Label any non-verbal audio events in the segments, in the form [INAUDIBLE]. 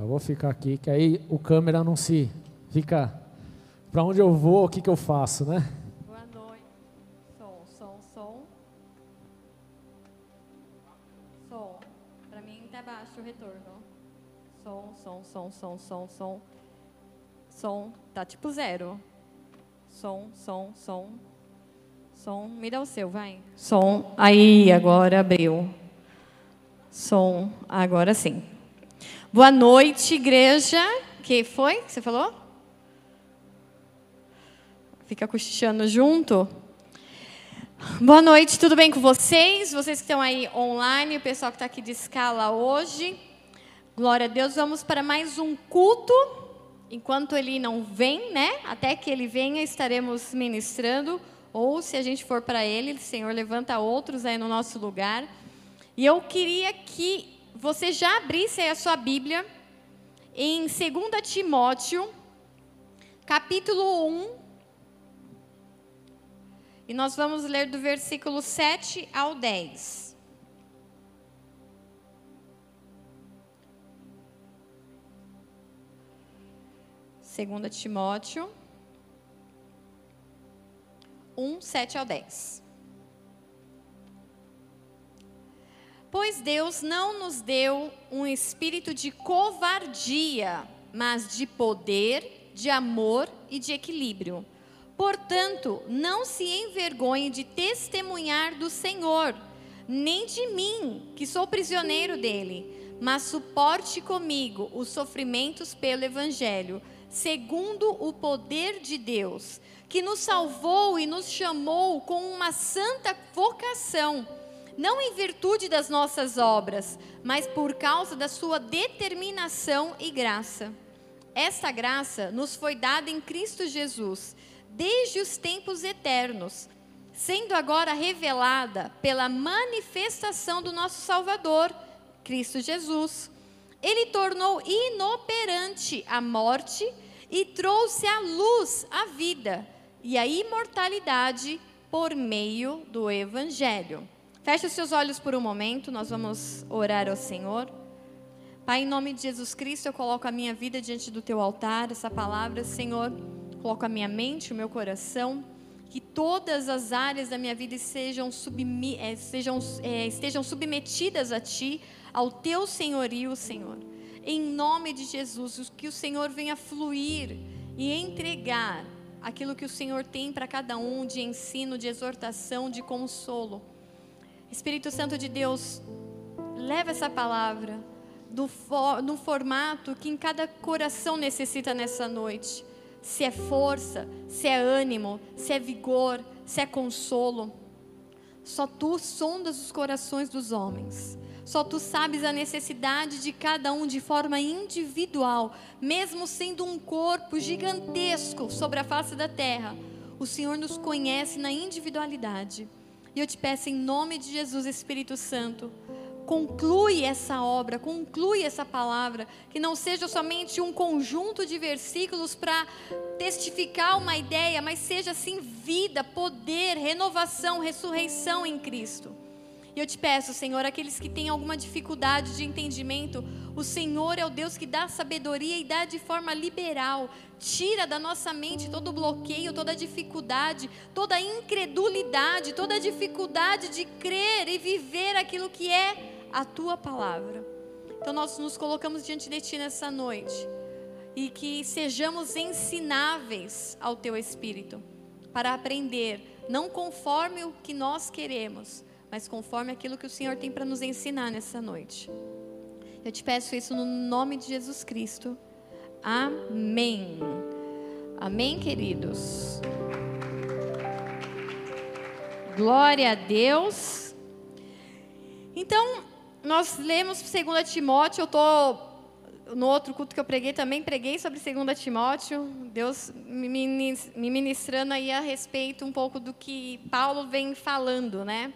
Eu vou ficar aqui, que aí o câmera não se fica. Para onde eu vou, o que, que eu faço, né? Boa noite. Som, som, som. Som. Para mim tá baixo o retorno. Som, som, som, som, som, som. Som. Tá tipo zero. Som, som, som. Som. Me dá o seu, vai. Som. Aí, agora abriu. Som. Agora sim. Boa noite, igreja. Que foi? Você falou? Fica cochichando junto. Boa noite, tudo bem com vocês? Vocês que estão aí online, o pessoal que está aqui de escala hoje. Glória a Deus, vamos para mais um culto. Enquanto ele não vem, né? Até que ele venha, estaremos ministrando. Ou se a gente for para ele, Senhor, levanta outros aí no nosso lugar. E eu queria que você já abrisse a sua Bíblia em 2 Timóteo, capítulo 1. E nós vamos ler do versículo 7 ao 10. Segunda Timóteo 1, 7 ao 10. Pois Deus não nos deu um espírito de covardia, mas de poder, de amor e de equilíbrio. Portanto, não se envergonhe de testemunhar do Senhor, nem de mim, que sou prisioneiro dele, mas suporte comigo os sofrimentos pelo Evangelho, segundo o poder de Deus, que nos salvou e nos chamou com uma santa vocação não em virtude das nossas obras, mas por causa da sua determinação e graça. Esta graça nos foi dada em Cristo Jesus, desde os tempos eternos, sendo agora revelada pela manifestação do nosso Salvador, Cristo Jesus. Ele tornou inoperante a morte e trouxe à luz a vida e a imortalidade por meio do Evangelho. Feche os seus olhos por um momento, nós vamos orar ao Senhor. Pai, em nome de Jesus Cristo, eu coloco a minha vida diante do teu altar, essa palavra, Senhor, coloco a minha mente, o meu coração, que todas as áreas da minha vida sejam, submi é, sejam é, estejam submetidas a Ti, ao Teu senhorio, Senhor. Em nome de Jesus, que o Senhor venha fluir e entregar aquilo que o Senhor tem para cada um de ensino, de exortação, de consolo. Espírito Santo de Deus, leva essa palavra no formato que em cada coração necessita nessa noite. Se é força, se é ânimo, se é vigor, se é consolo. Só tu sondas os corações dos homens. Só tu sabes a necessidade de cada um de forma individual, mesmo sendo um corpo gigantesco sobre a face da terra. O Senhor nos conhece na individualidade. E eu te peço em nome de Jesus, Espírito Santo, conclui essa obra, conclui essa palavra, que não seja somente um conjunto de versículos para testificar uma ideia, mas seja sim vida, poder, renovação, ressurreição em Cristo. E eu te peço, Senhor, aqueles que têm alguma dificuldade de entendimento, o Senhor é o Deus que dá sabedoria e dá de forma liberal. Tira da nossa mente todo bloqueio, toda dificuldade, toda incredulidade, toda dificuldade de crer e viver aquilo que é a tua palavra. Então nós nos colocamos diante de ti nessa noite e que sejamos ensináveis ao teu espírito para aprender, não conforme o que nós queremos, mas conforme aquilo que o Senhor tem para nos ensinar nessa noite. Eu te peço isso no nome de Jesus Cristo. Amém. Amém, queridos. Glória a Deus. Então, nós lemos 2 Timóteo, eu estou no outro culto que eu preguei também preguei sobre 2 Timóteo, Deus me ministrando aí a respeito um pouco do que Paulo vem falando, né?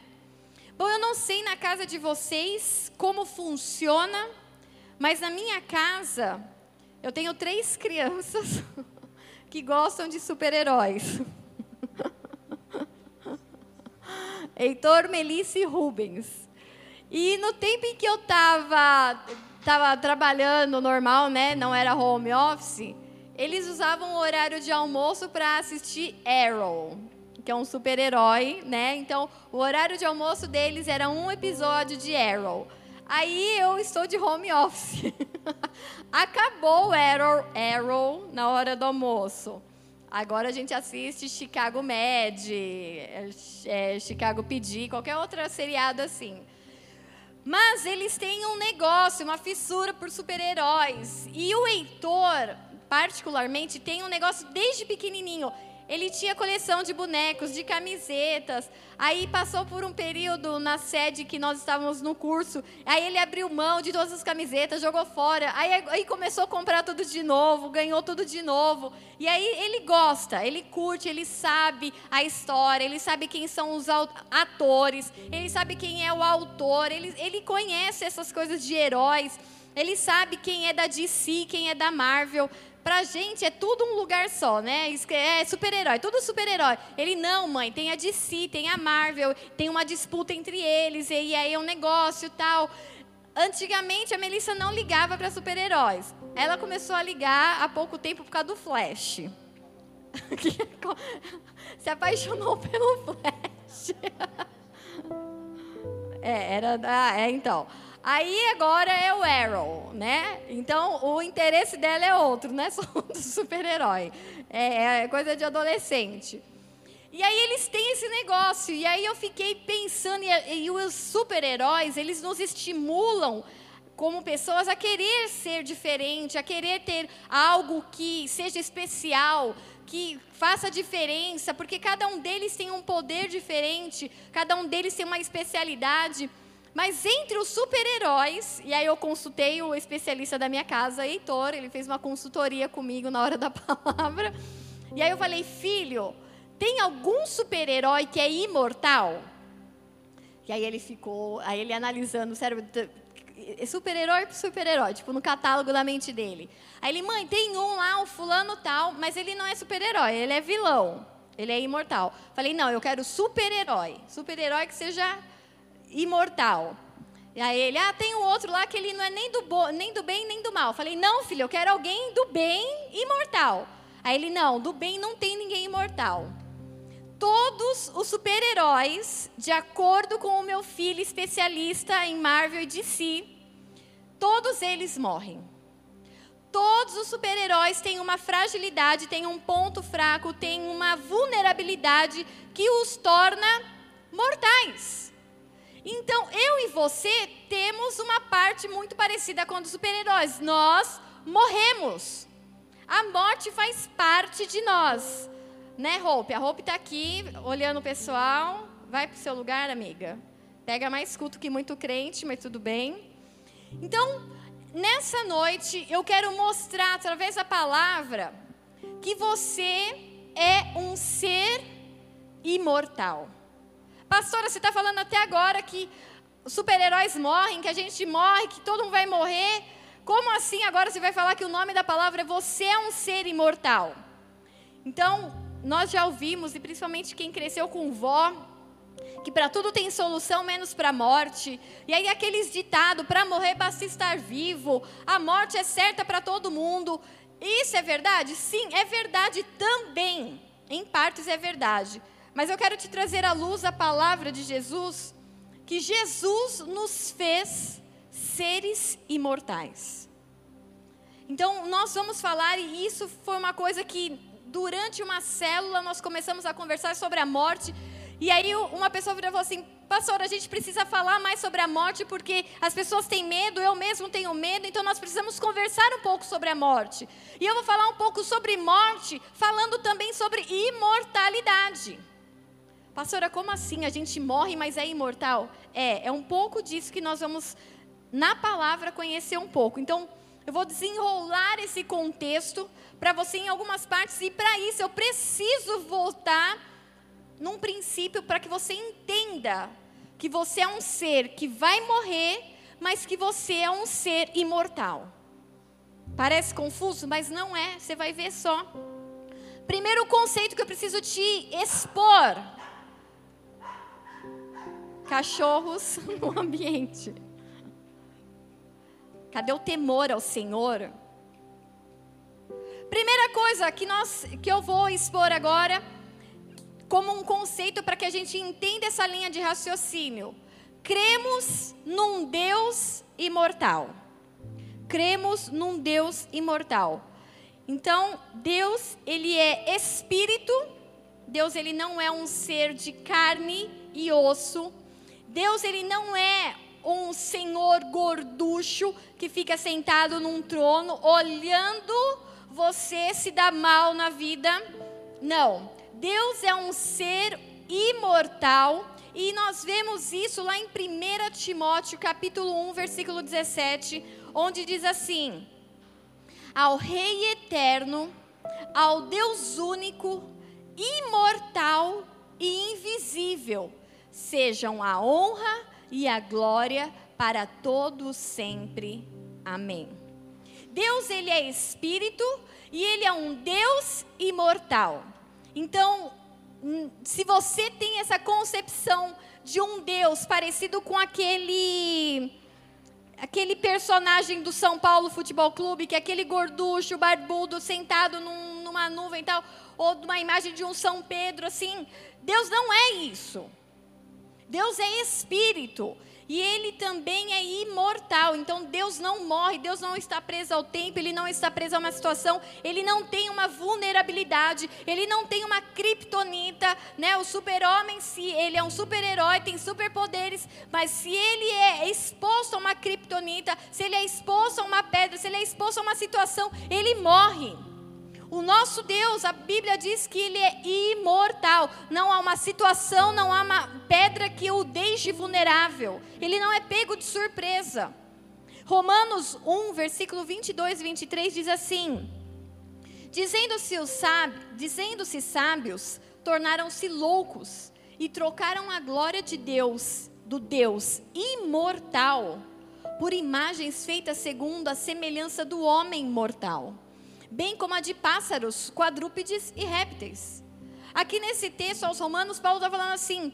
Bom, eu não sei na casa de vocês como funciona, mas na minha casa eu tenho três [LAUGHS] crianças que gostam de super-heróis. [LAUGHS] Heitor, Melissa e Rubens. E no tempo em que eu tava, tava trabalhando normal, né? Não era home office, eles usavam o horário de almoço para assistir Arrow, que é um super-herói, né? Então, o horário de almoço deles era um episódio de Arrow. Aí eu estou de home office. [LAUGHS] Acabou o Arrow, Arrow na hora do almoço. Agora a gente assiste Chicago Med, é, Chicago PD, qualquer outra seriado assim. Mas eles têm um negócio, uma fissura por super-heróis. E o Heitor, particularmente, tem um negócio desde pequenininho. Ele tinha coleção de bonecos, de camisetas. Aí passou por um período na sede que nós estávamos no curso. Aí ele abriu mão de todas as camisetas, jogou fora. Aí, aí começou a comprar tudo de novo, ganhou tudo de novo. E aí ele gosta, ele curte, ele sabe a história, ele sabe quem são os atores, ele sabe quem é o autor, ele, ele conhece essas coisas de heróis. Ele sabe quem é da DC, quem é da Marvel. Pra gente é tudo um lugar só, né? É super-herói, tudo super-herói. Ele, não, mãe, tem a DC, tem a Marvel, tem uma disputa entre eles, e aí é um negócio tal. Antigamente a Melissa não ligava para super-heróis. Ela começou a ligar há pouco tempo por causa do Flash. [LAUGHS] Se apaixonou pelo Flash. [LAUGHS] É, era. Ah, é, então. Aí agora é o Arrow, né? Então o interesse dela é outro, não é só [LAUGHS] do super-herói. É, é coisa de adolescente. E aí eles têm esse negócio. E aí eu fiquei pensando, e, e os super-heróis, eles nos estimulam como pessoas a querer ser diferente, a querer ter algo que seja especial, que faça diferença, porque cada um deles tem um poder diferente, cada um deles tem uma especialidade. Mas entre os super-heróis, e aí eu consultei o especialista da minha casa, Heitor, ele fez uma consultoria comigo na hora da palavra. E aí eu falei, filho, tem algum super-herói que é imortal? E aí ele ficou, aí ele analisando o cérebro, super-herói por super-herói, tipo no catálogo da mente dele. Aí ele, mãe, tem um lá, o fulano tal, mas ele não é super-herói, ele é vilão, ele é imortal. Falei, não, eu quero super-herói, super-herói que seja imortal. E aí ele, ah, tem um outro lá que ele não é nem do, bo, nem do bem nem do mal. Falei, não, filho, eu quero alguém do bem imortal. Aí ele, não, do bem não tem ninguém imortal. Todos os super-heróis, de acordo com o meu filho especialista em Marvel e DC, todos eles morrem. Todos os super-heróis têm uma fragilidade, têm um ponto fraco, têm uma vulnerabilidade que os torna mortais. Então, eu e você temos uma parte muito parecida com a dos super-heróis. Nós morremos. A morte faz parte de nós. Né, Hope? A Hope está aqui, olhando o pessoal. Vai para o seu lugar, amiga. Pega mais culto que muito crente, mas tudo bem. Então, nessa noite, eu quero mostrar, através da palavra, que você é um ser imortal. Pastora, você está falando até agora que super-heróis morrem, que a gente morre, que todo mundo vai morrer. Como assim agora você vai falar que o nome da palavra é você é um ser imortal? Então, nós já ouvimos, e principalmente quem cresceu com vó, que para tudo tem solução menos para a morte. E aí aqueles ditado, para morrer basta estar vivo, a morte é certa para todo mundo. Isso é verdade? Sim, é verdade também. Em partes é verdade. Mas eu quero te trazer à luz a palavra de Jesus, que Jesus nos fez seres imortais. Então, nós vamos falar, e isso foi uma coisa que, durante uma célula, nós começamos a conversar sobre a morte. E aí, uma pessoa virou e assim: Pastor, a gente precisa falar mais sobre a morte, porque as pessoas têm medo, eu mesmo tenho medo, então nós precisamos conversar um pouco sobre a morte. E eu vou falar um pouco sobre morte, falando também sobre imortalidade. Pastora, como assim? A gente morre, mas é imortal? É, é um pouco disso que nós vamos, na palavra, conhecer um pouco. Então, eu vou desenrolar esse contexto para você em algumas partes, e para isso eu preciso voltar num princípio para que você entenda que você é um ser que vai morrer, mas que você é um ser imortal. Parece confuso, mas não é, você vai ver só. Primeiro conceito que eu preciso te expor cachorros [LAUGHS] no ambiente. Cadê o temor ao Senhor? Primeira coisa que, nós, que eu vou expor agora, como um conceito para que a gente entenda essa linha de raciocínio. Cremos num Deus imortal. Cremos num Deus imortal. Então, Deus, ele é espírito. Deus, ele não é um ser de carne e osso. Deus, ele não é um senhor gorducho que fica sentado num trono olhando você se dar mal na vida. Não. Deus é um ser imortal e nós vemos isso lá em 1 Timóteo, capítulo 1, versículo 17, onde diz assim: Ao Rei eterno, ao Deus único, imortal e invisível, sejam a honra e a glória para todos sempre. Amém. Deus, ele é espírito e ele é um Deus imortal. Então, hum, se você tem essa concepção de um Deus parecido com aquele aquele personagem do São Paulo Futebol Clube, que é aquele gorducho, barbudo, sentado num, numa nuvem e tal, ou uma imagem de um São Pedro, assim, Deus não é isso. Deus é espírito. E ele também é imortal. Então Deus não morre, Deus não está preso ao tempo, ele não está preso a uma situação, ele não tem uma vulnerabilidade, ele não tem uma criptonita, né? O super-homem se ele é um super-herói, tem superpoderes, mas se ele é exposto a uma criptonita, se ele é exposto a uma pedra, se ele é exposto a uma situação, ele morre. O nosso Deus, a Bíblia diz que ele é imortal. Não há uma situação, não há uma pedra que o deixe vulnerável. Ele não é pego de surpresa. Romanos 1, versículo 22 e 23 diz assim: Dizendo-se sábios, dizendo sábios, tornaram-se loucos e trocaram a glória de Deus, do Deus imortal, por imagens feitas segundo a semelhança do homem mortal bem como a de pássaros, quadrúpedes e répteis. Aqui nesse texto aos Romanos, Paulo está falando assim: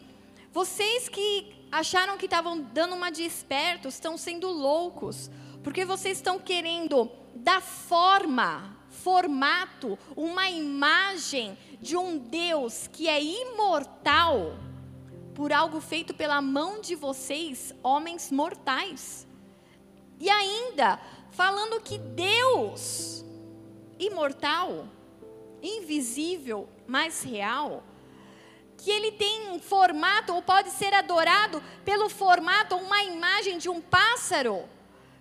vocês que acharam que estavam dando uma de espertos estão sendo loucos, porque vocês estão querendo dar forma, formato, uma imagem de um Deus que é imortal por algo feito pela mão de vocês, homens mortais. E ainda falando que Deus imortal, invisível, mas real, que ele tem um formato, ou pode ser adorado pelo formato, uma imagem de um pássaro,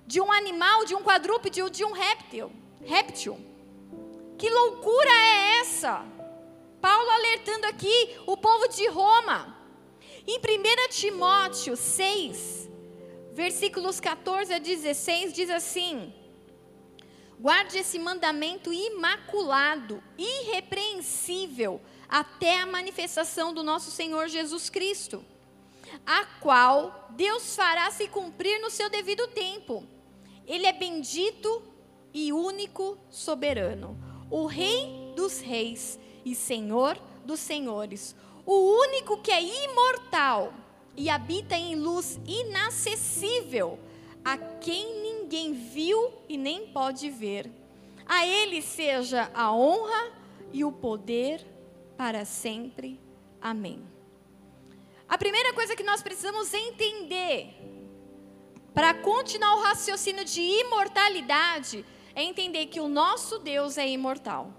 de um animal, de um quadrúpede ou de um réptil. réptil. Que loucura é essa? Paulo alertando aqui o povo de Roma. Em 1 Timóteo 6, versículos 14 a 16, diz assim: Guarde esse mandamento imaculado, irrepreensível, até a manifestação do nosso Senhor Jesus Cristo, a qual Deus fará se cumprir no seu devido tempo. Ele é bendito e único soberano, o Rei dos Reis e Senhor dos Senhores, o único que é imortal e habita em luz inacessível, a quem ninguém viu e nem pode ver. A Ele seja a honra e o poder para sempre. Amém. A primeira coisa que nós precisamos entender para continuar o raciocínio de imortalidade é entender que o nosso Deus é imortal.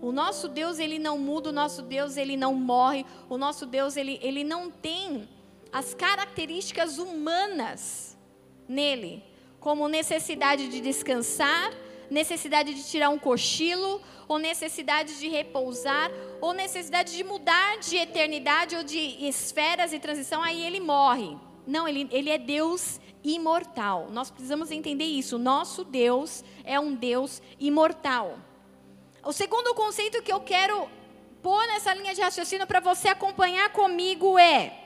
O nosso Deus, ele não muda, o nosso Deus, ele não morre, o nosso Deus, ele, ele não tem as características humanas nele como necessidade de descansar, necessidade de tirar um cochilo, ou necessidade de repousar, ou necessidade de mudar de eternidade ou de esferas e transição, aí ele morre. Não, ele, ele é Deus imortal. Nós precisamos entender isso. Nosso Deus é um Deus imortal. O segundo conceito que eu quero pôr nessa linha de raciocínio para você acompanhar comigo é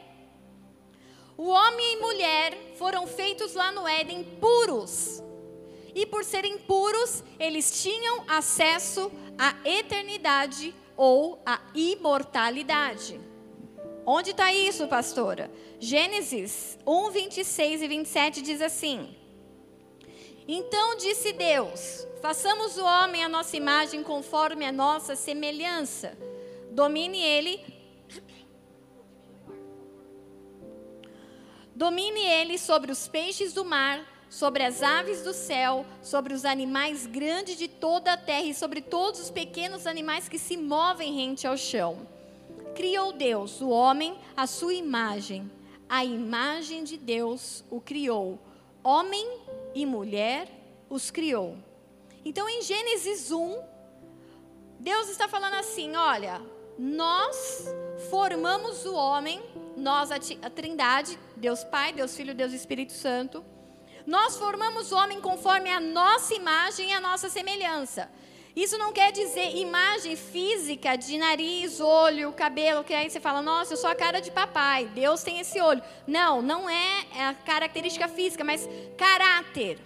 o homem e mulher foram feitos lá no Éden puros. E por serem puros, eles tinham acesso à eternidade ou à imortalidade. Onde está isso, pastora? Gênesis 1, 26 e 27 diz assim: Então disse Deus: Façamos o homem a nossa imagem conforme a nossa semelhança. Domine ele. Domine ele sobre os peixes do mar, sobre as aves do céu, sobre os animais grandes de toda a terra e sobre todos os pequenos animais que se movem rente ao chão. Criou Deus o homem à sua imagem. A imagem de Deus o criou. Homem e mulher os criou. Então, em Gênesis 1, Deus está falando assim: olha, nós formamos o homem, nós, a Trindade, Deus Pai, Deus Filho, Deus Espírito Santo. Nós formamos o homem conforme a nossa imagem e a nossa semelhança. Isso não quer dizer imagem física de nariz, olho, cabelo, que aí você fala, nossa, eu sou a cara de papai, Deus tem esse olho. Não, não é a característica física, mas caráter.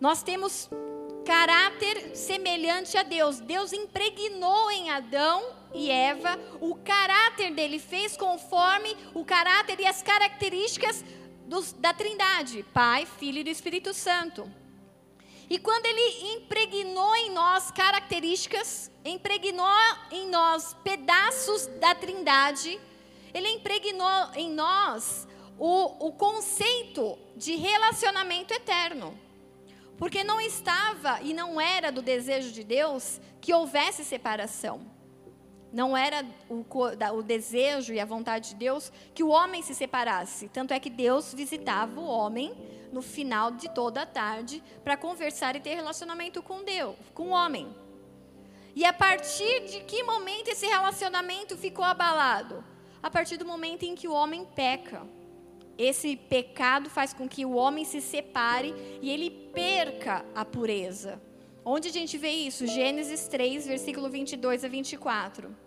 Nós temos caráter semelhante a Deus. Deus impregnou em Adão e Eva o caráter dele, fez conforme o caráter e as características dos, da Trindade, Pai, Filho e Espírito Santo. E quando ele impregnou em nós características, impregnou em nós pedaços da Trindade, ele impregnou em nós o, o conceito de relacionamento eterno. Porque não estava e não era do desejo de Deus que houvesse separação. Não era o, o, desejo e a vontade de Deus que o homem se separasse. Tanto é que Deus visitava o homem no final de toda a tarde para conversar e ter relacionamento com Deus, com o homem. E a partir de que momento esse relacionamento ficou abalado? A partir do momento em que o homem peca esse pecado faz com que o homem se separe e ele perca a pureza. Onde a gente vê isso? Gênesis 3, versículo 22 a 24.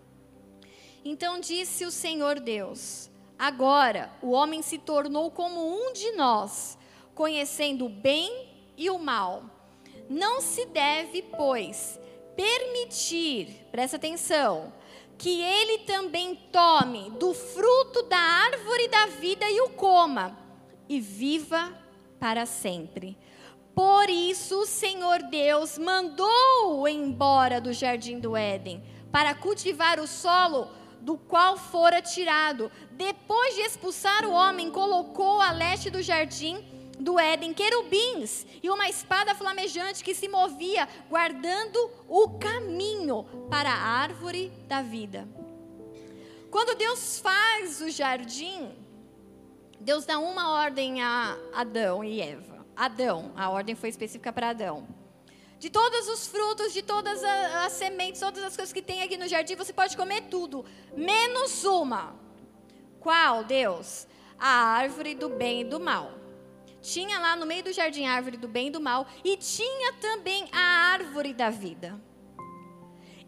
Então disse o Senhor Deus: Agora o homem se tornou como um de nós, conhecendo o bem e o mal. Não se deve, pois, permitir, presta atenção, que ele também tome do fruto da árvore da vida e o coma, e viva para sempre. Por isso o Senhor Deus mandou-o embora do jardim do Éden, para cultivar o solo do qual fora tirado. Depois de expulsar o homem, colocou a leste do jardim do Éden querubins e uma espada flamejante que se movia, guardando o caminho para a árvore da vida. Quando Deus faz o jardim, Deus dá uma ordem a Adão e Eva. Adão, a ordem foi específica para Adão. De todos os frutos, de todas as sementes, todas as coisas que tem aqui no jardim, você pode comer tudo, menos uma. Qual, Deus? A árvore do bem e do mal. Tinha lá no meio do jardim a árvore do bem e do mal e tinha também a árvore da vida.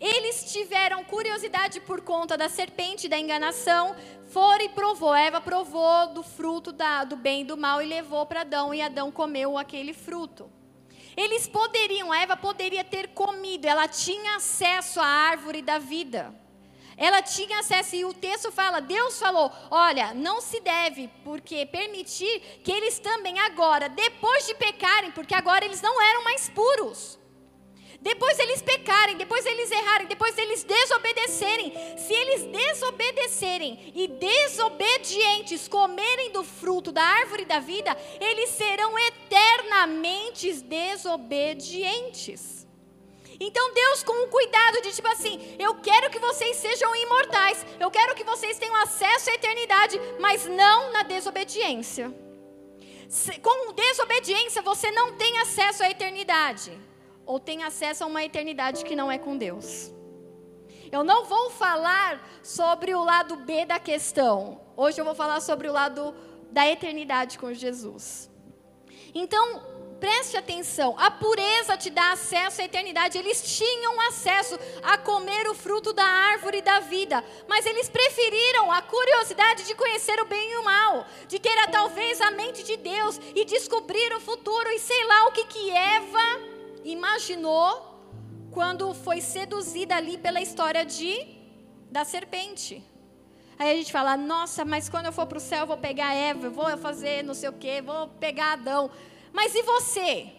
Eles tiveram curiosidade por conta da serpente da enganação, foram e provou. Eva provou do fruto da, do bem e do mal e levou para Adão, e Adão comeu aquele fruto. Eles poderiam, Eva poderia ter comido, ela tinha acesso à árvore da vida. Ela tinha acesso, e o texto fala: Deus falou, olha, não se deve, porque permitir que eles também agora, depois de pecarem, porque agora eles não eram mais puros. Depois eles pecarem, depois eles errarem, depois eles desobedecerem. Se eles desobedecerem e desobedientes comerem do fruto da árvore da vida, eles serão eternamente desobedientes. Então Deus, com o cuidado de tipo assim, eu quero que vocês sejam imortais, eu quero que vocês tenham acesso à eternidade, mas não na desobediência. Com desobediência você não tem acesso à eternidade, ou tem acesso a uma eternidade que não é com Deus. Eu não vou falar sobre o lado B da questão. Hoje eu vou falar sobre o lado da eternidade com Jesus. Então, Preste atenção, a pureza te dá acesso à eternidade. Eles tinham acesso a comer o fruto da árvore da vida, mas eles preferiram a curiosidade de conhecer o bem e o mal, de ter a, talvez a mente de Deus e descobrir o futuro e sei lá o que que Eva imaginou quando foi seduzida ali pela história de da serpente. Aí a gente fala, nossa, mas quando eu for para o céu, eu vou pegar Eva, vou fazer não sei o quê, vou pegar Adão. Mas e você?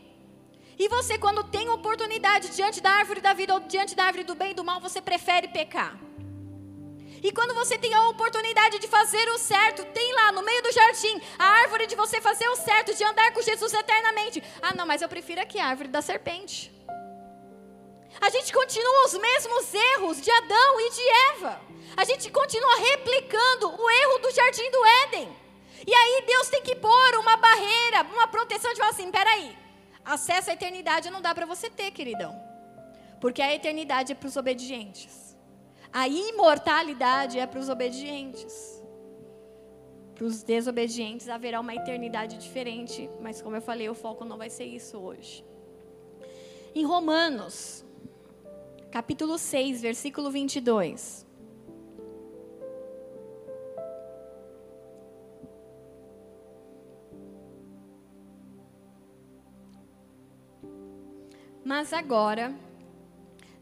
E você, quando tem oportunidade diante da árvore da vida ou diante da árvore do bem e do mal, você prefere pecar? E quando você tem a oportunidade de fazer o certo, tem lá no meio do jardim a árvore de você fazer o certo, de andar com Jesus eternamente. Ah, não, mas eu prefiro aqui a árvore da serpente. A gente continua os mesmos erros de Adão e de Eva. A gente continua replicando o erro do jardim do Éden. E aí Deus tem que pôr uma barreira, uma proteção de falar assim: peraí, acesso à eternidade não dá para você ter, queridão. Porque a eternidade é para os obedientes. A imortalidade é para os obedientes. Para os desobedientes haverá uma eternidade diferente, mas como eu falei, o foco não vai ser isso hoje. Em Romanos, capítulo 6, versículo 22. Mas agora,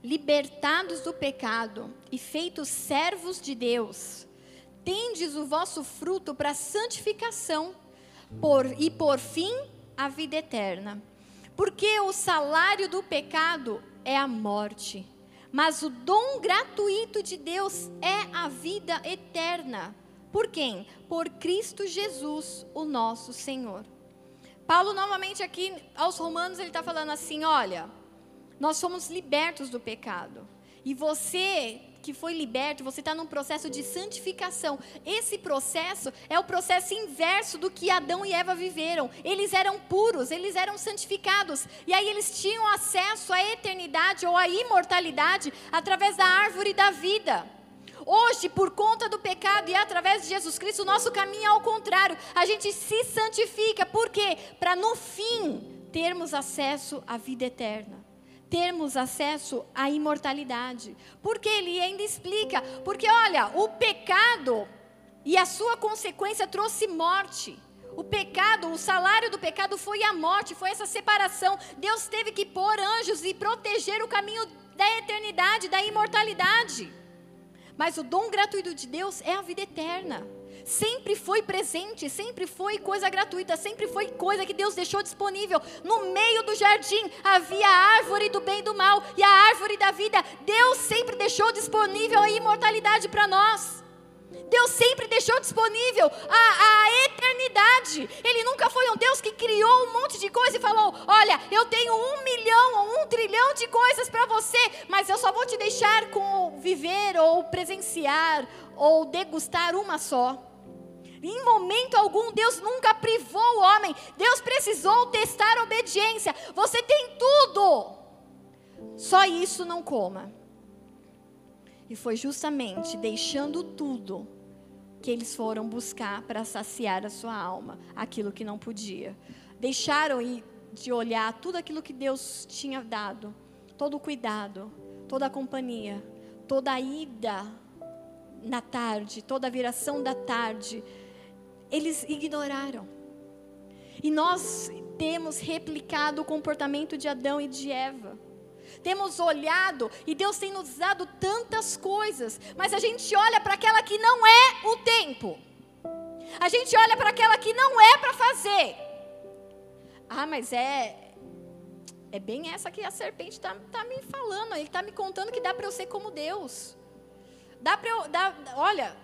libertados do pecado e feitos servos de Deus, tendes o vosso fruto para santificação por, e por fim a vida eterna. Porque o salário do pecado é a morte, mas o dom gratuito de Deus é a vida eterna. Por quem? Por Cristo Jesus, o nosso Senhor. Paulo, novamente aqui aos Romanos, ele está falando assim: olha, nós somos libertos do pecado. E você que foi liberto, você está num processo de santificação. Esse processo é o processo inverso do que Adão e Eva viveram. Eles eram puros, eles eram santificados. E aí eles tinham acesso à eternidade ou à imortalidade através da árvore da vida. Hoje, por conta do pecado e através de Jesus Cristo, o nosso caminho é ao contrário. A gente se santifica. Por quê? Para no fim termos acesso à vida eterna termos acesso à imortalidade. Porque ele ainda explica, porque olha, o pecado e a sua consequência trouxe morte. O pecado, o salário do pecado foi a morte, foi essa separação. Deus teve que pôr anjos e proteger o caminho da eternidade, da imortalidade. Mas o dom gratuito de Deus é a vida eterna sempre foi presente, sempre foi coisa gratuita, sempre foi coisa que Deus deixou disponível. No meio do jardim havia a árvore do bem e do mal e a árvore da vida. Deus sempre deixou disponível a imortalidade para nós. Deus sempre deixou disponível a, a, eternidade. Ele nunca foi um Deus que criou um monte de coisa e falou: Olha, eu tenho um milhão ou um trilhão de coisas para você, mas eu só vou te deixar com viver ou presenciar ou degustar uma só. Em momento algum, Deus nunca privou o homem. Deus precisou testar a obediência. Você tem tudo. Só isso não coma. E foi justamente deixando tudo que eles foram buscar para saciar a sua alma, aquilo que não podia. Deixaram de olhar tudo aquilo que Deus tinha dado, todo o cuidado, toda a companhia, toda a ida na tarde, toda a viração da tarde, eles ignoraram. E nós temos replicado o comportamento de Adão e de Eva. Temos olhado e Deus tem nos dado tantas coisas, mas a gente olha para aquela que não é o tempo. A gente olha para aquela que não é para fazer. Ah, mas é é bem essa que a serpente está tá me falando. Ele está me contando que dá para eu ser como Deus. Dá para eu. Dá, olha,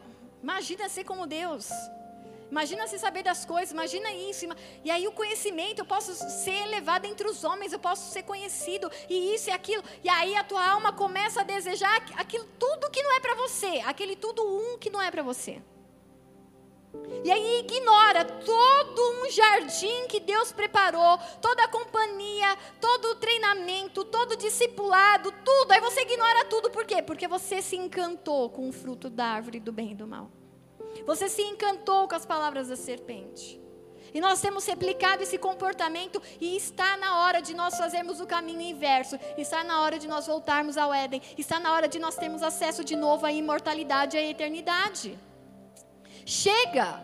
imagina ser como Deus. Imagina se saber das coisas, imagina isso. E aí o conhecimento, eu posso ser elevado entre os homens, eu posso ser conhecido, e isso e aquilo. E aí a tua alma começa a desejar aquilo tudo que não é para você, aquele tudo um que não é para você. E aí ignora todo um jardim que Deus preparou, toda a companhia, todo o treinamento, todo o discipulado, tudo. Aí você ignora tudo, por quê? Porque você se encantou com o fruto da árvore do bem e do mal. Você se encantou com as palavras da serpente. E nós temos replicado esse comportamento e está na hora de nós fazermos o caminho inverso. Está na hora de nós voltarmos ao Éden. Está na hora de nós termos acesso de novo à imortalidade e à eternidade. Chega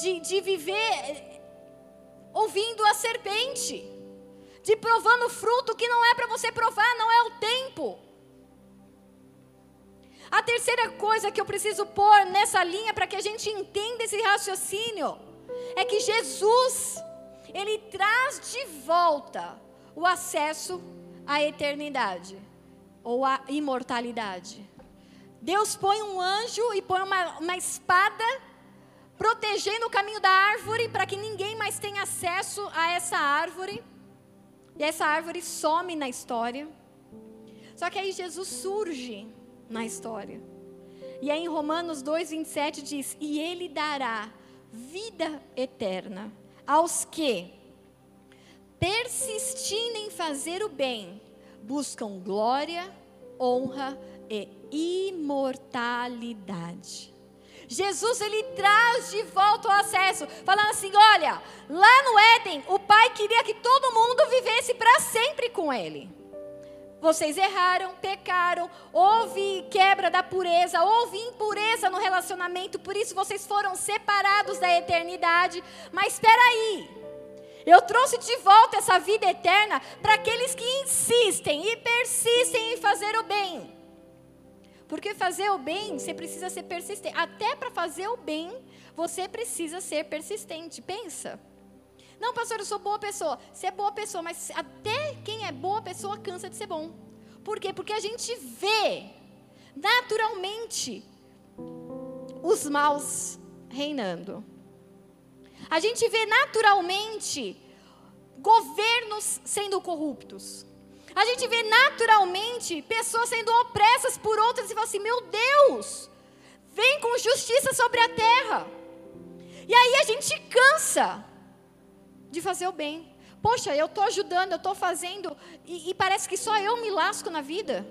de, de viver eh, ouvindo a serpente, de provando fruto que não é para você provar, não é o tempo. A terceira coisa que eu preciso pôr nessa linha para que a gente entenda esse raciocínio é que Jesus, ele traz de volta o acesso à eternidade ou à imortalidade. Deus põe um anjo e põe uma, uma espada protegendo o caminho da árvore para que ninguém mais tenha acesso a essa árvore. E essa árvore some na história. Só que aí Jesus surge na história. E aí em Romanos 2:27 diz: "E ele dará vida eterna aos que persistindo em fazer o bem, buscam glória, honra e imortalidade. Jesus ele traz de volta o acesso, falando assim: olha, lá no Éden, o Pai queria que todo mundo vivesse para sempre com Ele. Vocês erraram, pecaram, houve quebra da pureza, houve impureza no relacionamento, por isso vocês foram separados da eternidade. Mas espera aí, eu trouxe de volta essa vida eterna para aqueles que insistem e persistem em fazer o bem. Porque fazer o bem, você precisa ser persistente. Até para fazer o bem, você precisa ser persistente. Pensa. Não, pastor, eu sou boa pessoa. Você é boa pessoa, mas até quem é boa pessoa cansa de ser bom. Por quê? Porque a gente vê naturalmente os maus reinando. A gente vê naturalmente governos sendo corruptos. A gente vê naturalmente pessoas sendo opressas por outras e fala assim: meu Deus, vem com justiça sobre a terra. E aí a gente cansa de fazer o bem. Poxa, eu estou ajudando, eu estou fazendo, e, e, parece que só eu me lasco na vida.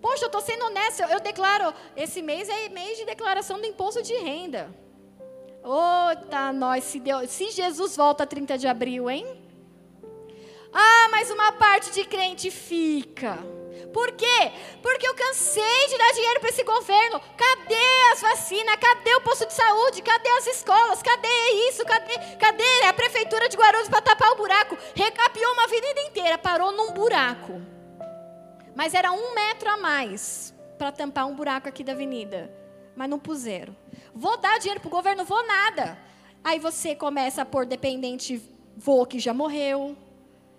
Poxa, eu estou sendo honesta, eu declaro, esse mês é mês de declaração do imposto de renda. Ô, tá nós, se, Deus, se Jesus volta 30 de abril, hein? Ah, mas uma parte de crente fica. Por quê? Porque eu cansei de dar dinheiro para esse governo. Cadê as vacinas? Cadê o posto de saúde? Cadê as escolas? Cadê isso? Cadê, cadê a prefeitura de Guarulhos para tapar o buraco? Recapiou uma vida inteira, parou num buraco. Mas era um metro a mais para tampar um buraco aqui da avenida. Mas não puseram. Vou dar dinheiro para o governo? Vou nada. Aí você começa a pôr dependente vô que já morreu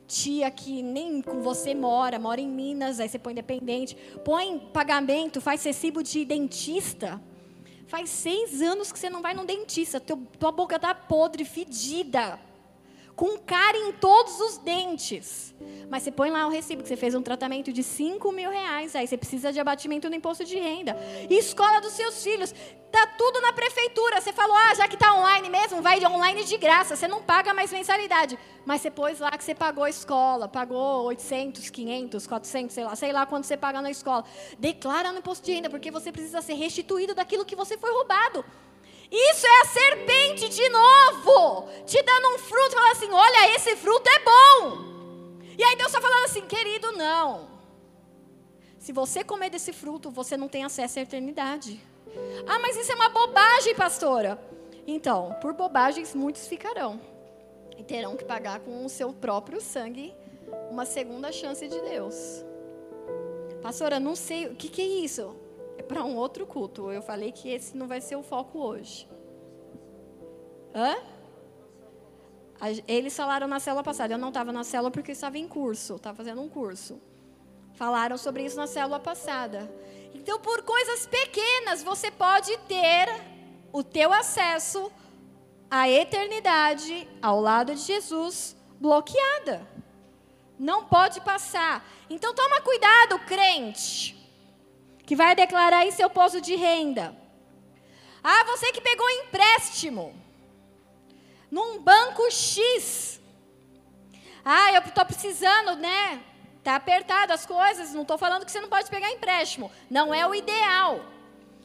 tia que nem com você mora, mora em Minas, aí você põe dependente, põe pagamento, faz recibo de dentista. Faz seis anos que você não vai num dentista, teu, tua boca está podre, fedida, com cárie em todos os dentes. Mas você põe lá o recibo que você fez um tratamento de 5 mil reais, aí você precisa de abatimento no imposto de renda. Escola dos seus filhos, tá tudo na prefeitura. Você falou, ah, já que está online mesmo, vai de online de graça, você não paga mais mensalidade. Mas você pôs lá que você pagou a escola, pagou 800, 500, 400, sei lá, sei lá quanto você paga na escola. Declara no imposto de renda, porque você precisa ser restituído daquilo que você foi roubado. Isso é a serpente de novo, te dando um fruto, falando assim: olha, esse fruto é bom. E aí Deus está falando assim, querido, não. Se você comer desse fruto, você não tem acesso à eternidade. Ah, mas isso é uma bobagem, pastora. Então, por bobagens muitos ficarão. E terão que pagar com o seu próprio sangue uma segunda chance de Deus. Pastora, não sei, o que, que é isso? Para um outro culto. Eu falei que esse não vai ser o foco hoje. Hã? Eles falaram na célula passada. Eu não estava na célula porque estava em curso, estava fazendo um curso. Falaram sobre isso na célula passada. Então, por coisas pequenas, você pode ter o teu acesso à eternidade ao lado de Jesus bloqueada. Não pode passar. Então, toma cuidado, crente, que vai declarar aí seu posto de renda. Ah, você que pegou empréstimo num banco X. Ah, eu estou precisando, né? Está apertado as coisas. Não estou falando que você não pode pegar empréstimo. Não é o ideal.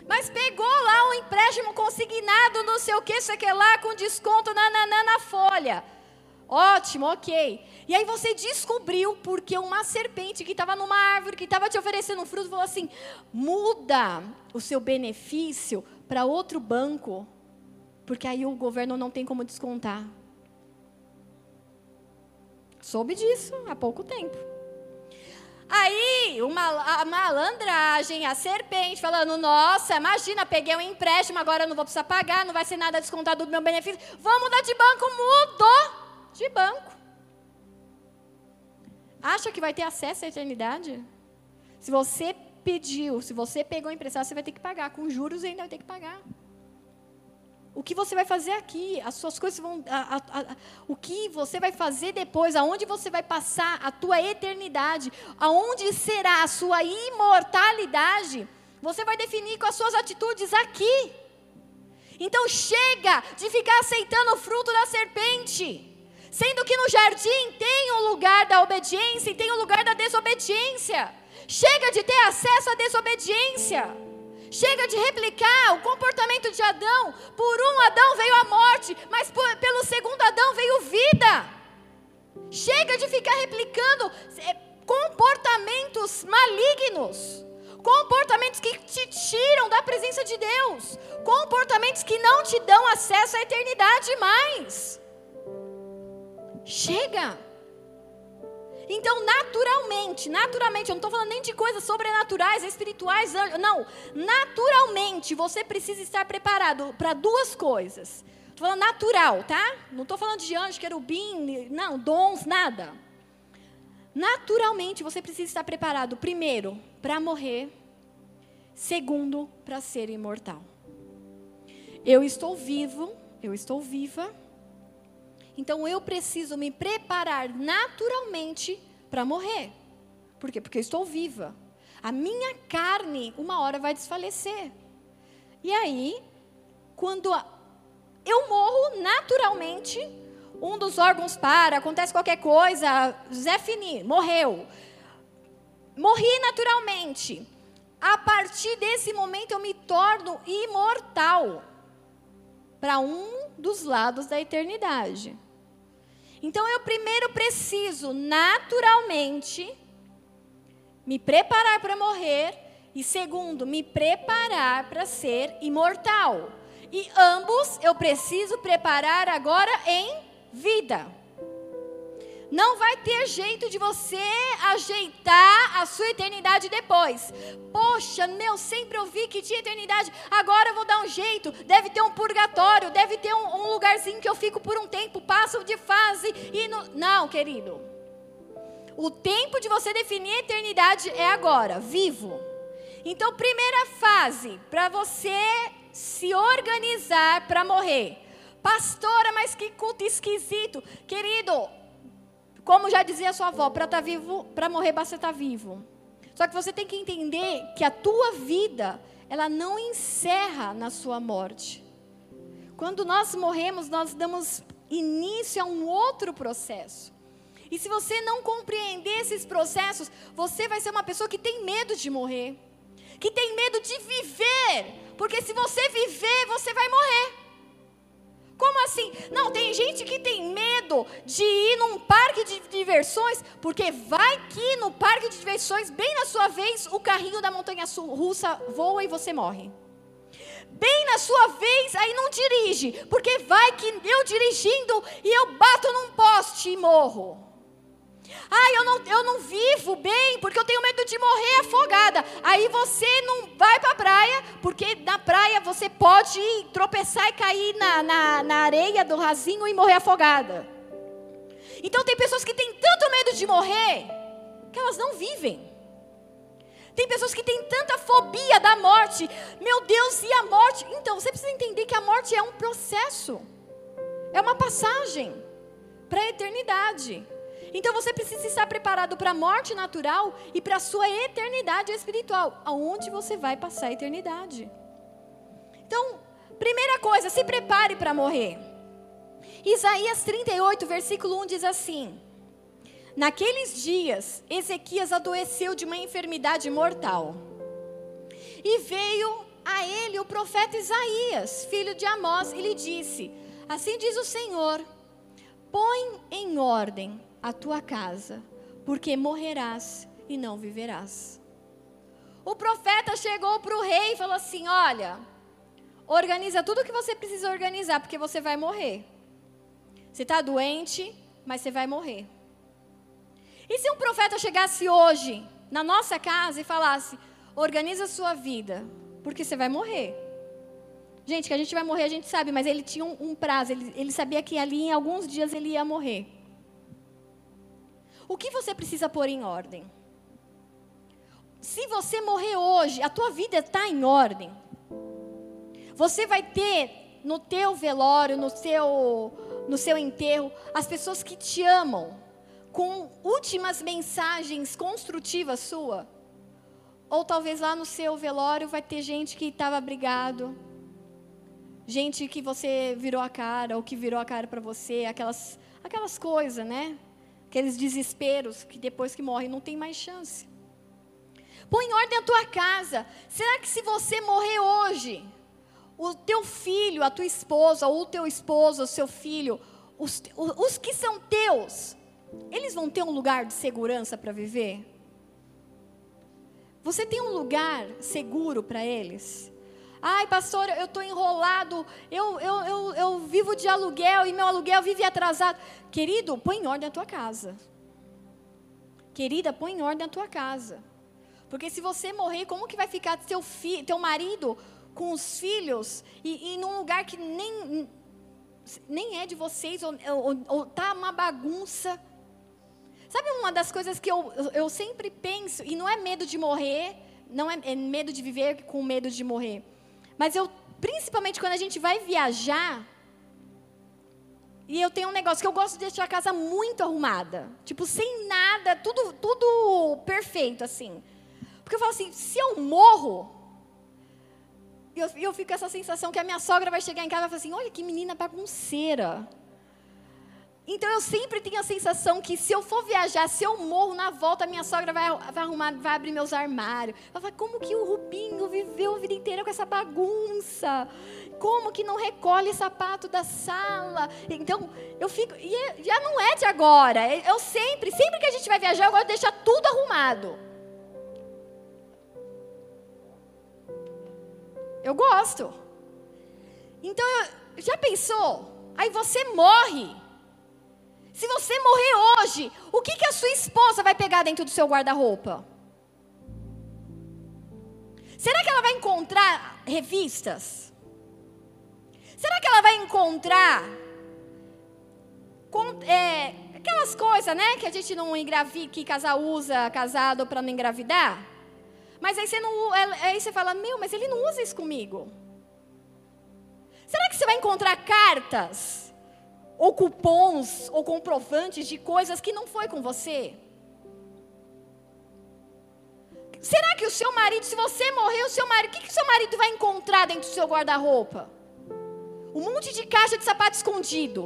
Mas pegou lá um empréstimo consignado, não sei o que, sei que lá, com desconto na, na, na folha. Ótimo, ok. E aí você descobriu porque uma serpente que estava numa árvore, que estava te oferecendo um fruto, falou assim: muda o seu benefício para outro banco porque aí o governo não tem como descontar. Soube disso há pouco tempo. Aí uma, a malandragem, a serpente, falando: Nossa, imagina, peguei um empréstimo, agora não vou precisar pagar, não vai ser nada descontado do meu benefício. Vamos mudar de banco, mudou de banco. Acha que vai ter acesso à eternidade? Se você pediu, se você pegou emprestado, você vai ter que pagar. Com juros ainda vai ter que pagar. O que você vai fazer aqui? As suas coisas vão. A, a, a, o que você vai fazer depois? Aonde você vai passar a tua eternidade? Aonde será a sua imortalidade? Você vai definir com as suas atitudes aqui. Então chega de ficar aceitando o fruto da serpente. Sendo que no jardim tem o lugar da obediência e tem o lugar da desobediência. Chega de ter acesso à desobediência. Chega de replicar o comportamento de Adão. Por um Adão veio a morte, mas por, pelo segundo Adão veio vida. Chega de ficar replicando é, comportamentos malignos. Comportamentos que te tiram da presença de Deus. Comportamentos que não te dão acesso à eternidade mais. Chega. Então, naturalmente, naturalmente, eu não estou falando nem de coisas sobrenaturais, espirituais, não. Naturalmente, você precisa estar preparado para duas coisas. Estou falando natural, tá? Não estou falando de anjo, querubim, não, dons, nada. Naturalmente, você precisa estar preparado, primeiro, para morrer, segundo, para ser imortal. Eu estou vivo, eu estou viva então eu preciso me preparar naturalmente para morrer. Por quê? Porque eu estou viva. A minha carne, uma hora, vai desfalecer. E aí, quando eu morro naturalmente, um dos órgãos para, acontece qualquer coisa, Zé Fini, morreu. Morri naturalmente. A partir desse momento eu me torno imortal para um dos lados da eternidade. Então eu primeiro preciso naturalmente me preparar para morrer e segundo, me preparar para ser imortal. E ambos eu preciso preparar agora em vida. Não vai ter jeito de você ajeitar a sua eternidade depois. Poxa, meu, sempre ouvi que tinha eternidade, agora eu vou dar um jeito. Deve ter um purgatório, deve ter um, um lugarzinho que eu fico por um tempo, passo de fase e no... não, querido. O tempo de você definir a eternidade é agora, vivo. Então, primeira fase para você se organizar para morrer. Pastora, mas que culto esquisito. Querido, como já dizia sua avó, para estar tá vivo, para morrer basta estar tá vivo. Só que você tem que entender que a tua vida, ela não encerra na sua morte. Quando nós morremos, nós damos início a um outro processo. E se você não compreender esses processos, você vai ser uma pessoa que tem medo de morrer, que tem medo de viver, porque se você viver, você vai morrer. Como assim? Não, tem gente que tem medo de ir num parque de diversões, porque vai que no parque de diversões, bem na sua vez, o carrinho da montanha russa voa e você morre. Bem na sua vez, aí não dirige, porque vai que eu dirigindo e eu bato num poste e morro. Ah, eu não, eu não vivo bem porque eu tenho medo de morrer afogada. Aí você não vai para a praia, porque na praia você pode tropeçar e cair na, na, na areia do rasinho e morrer afogada. Então tem pessoas que têm tanto medo de morrer que elas não vivem. Tem pessoas que têm tanta fobia da morte. Meu Deus, e a morte? Então, você precisa entender que a morte é um processo. É uma passagem para a eternidade. Então você precisa estar preparado para a morte natural e para a sua eternidade espiritual, aonde você vai passar a eternidade. Então, primeira coisa, se prepare para morrer. Isaías 38, versículo 1 diz assim: Naqueles dias, Ezequias adoeceu de uma enfermidade mortal. E veio a ele o profeta Isaías, filho de Amós, e lhe disse: Assim diz o Senhor: Põe em ordem a tua casa, porque morrerás e não viverás. O profeta chegou para o rei e falou assim: Olha, organiza tudo o que você precisa organizar, porque você vai morrer. Você está doente, mas você vai morrer. E se um profeta chegasse hoje na nossa casa e falasse: organiza a sua vida, porque você vai morrer. Gente, que a gente vai morrer, a gente sabe, mas ele tinha um, um prazo, ele, ele sabia que ali em alguns dias ele ia morrer. O que você precisa pôr em ordem? Se você morrer hoje, a tua vida está em ordem. Você vai ter no teu velório, no seu, no seu enterro, as pessoas que te amam, com últimas mensagens construtivas sua. Ou talvez lá no seu velório vai ter gente que estava brigado, gente que você virou a cara, ou que virou a cara para você, aquelas, aquelas coisas, né? Aqueles desesperos que depois que morre não tem mais chance. Põe em ordem a tua casa. Será que se você morrer hoje, o teu filho, a tua esposa, ou o teu esposo, o seu filho, os, os que são teus, eles vão ter um lugar de segurança para viver? Você tem um lugar seguro para eles? Ai, pastor, eu estou enrolado, eu, eu, eu, eu vivo de aluguel e meu aluguel vive atrasado. Querido, põe em ordem a tua casa. Querida, põe em ordem a tua casa. Porque se você morrer, como que vai ficar teu, fi, teu marido com os filhos e, e num lugar que nem, nem é de vocês, ou, ou, ou tá uma bagunça? Sabe uma das coisas que eu, eu sempre penso, e não é medo de morrer, não é, é medo de viver com medo de morrer. Mas eu, principalmente quando a gente vai viajar, e eu tenho um negócio que eu gosto de deixar a casa muito arrumada. Tipo, sem nada, tudo, tudo perfeito, assim. Porque eu falo assim, se eu morro, eu, eu fico com essa sensação que a minha sogra vai chegar em casa e vai falar assim, olha que menina bagunceira. Então eu sempre tenho a sensação que se eu for viajar, se eu morro na volta, a minha sogra vai, vai arrumar, vai abrir meus armários. Vai falar, como que o Rubinho viveu a vida inteira com essa bagunça? Como que não recolhe sapato da sala? Então, eu fico. E é, já não é de agora. Eu sempre, sempre que a gente vai viajar, eu gosto de deixar tudo arrumado. Eu gosto. Então, já pensou? Aí você morre. Se você morrer hoje, o que, que a sua esposa vai pegar dentro do seu guarda-roupa? Será que ela vai encontrar revistas? Será que ela vai encontrar com, é, aquelas coisas, né, que a gente não engravida, que casal usa casado para não engravidar? Mas aí você, não, aí você fala, meu, mas ele não usa isso comigo. Será que você vai encontrar cartas, ou cupons, ou comprovantes de coisas que não foi com você? Será que o seu marido, se você morrer, o seu marido, o que, o seu marido vai encontrar dentro do seu guarda-roupa? Um monte de caixa de sapato escondido.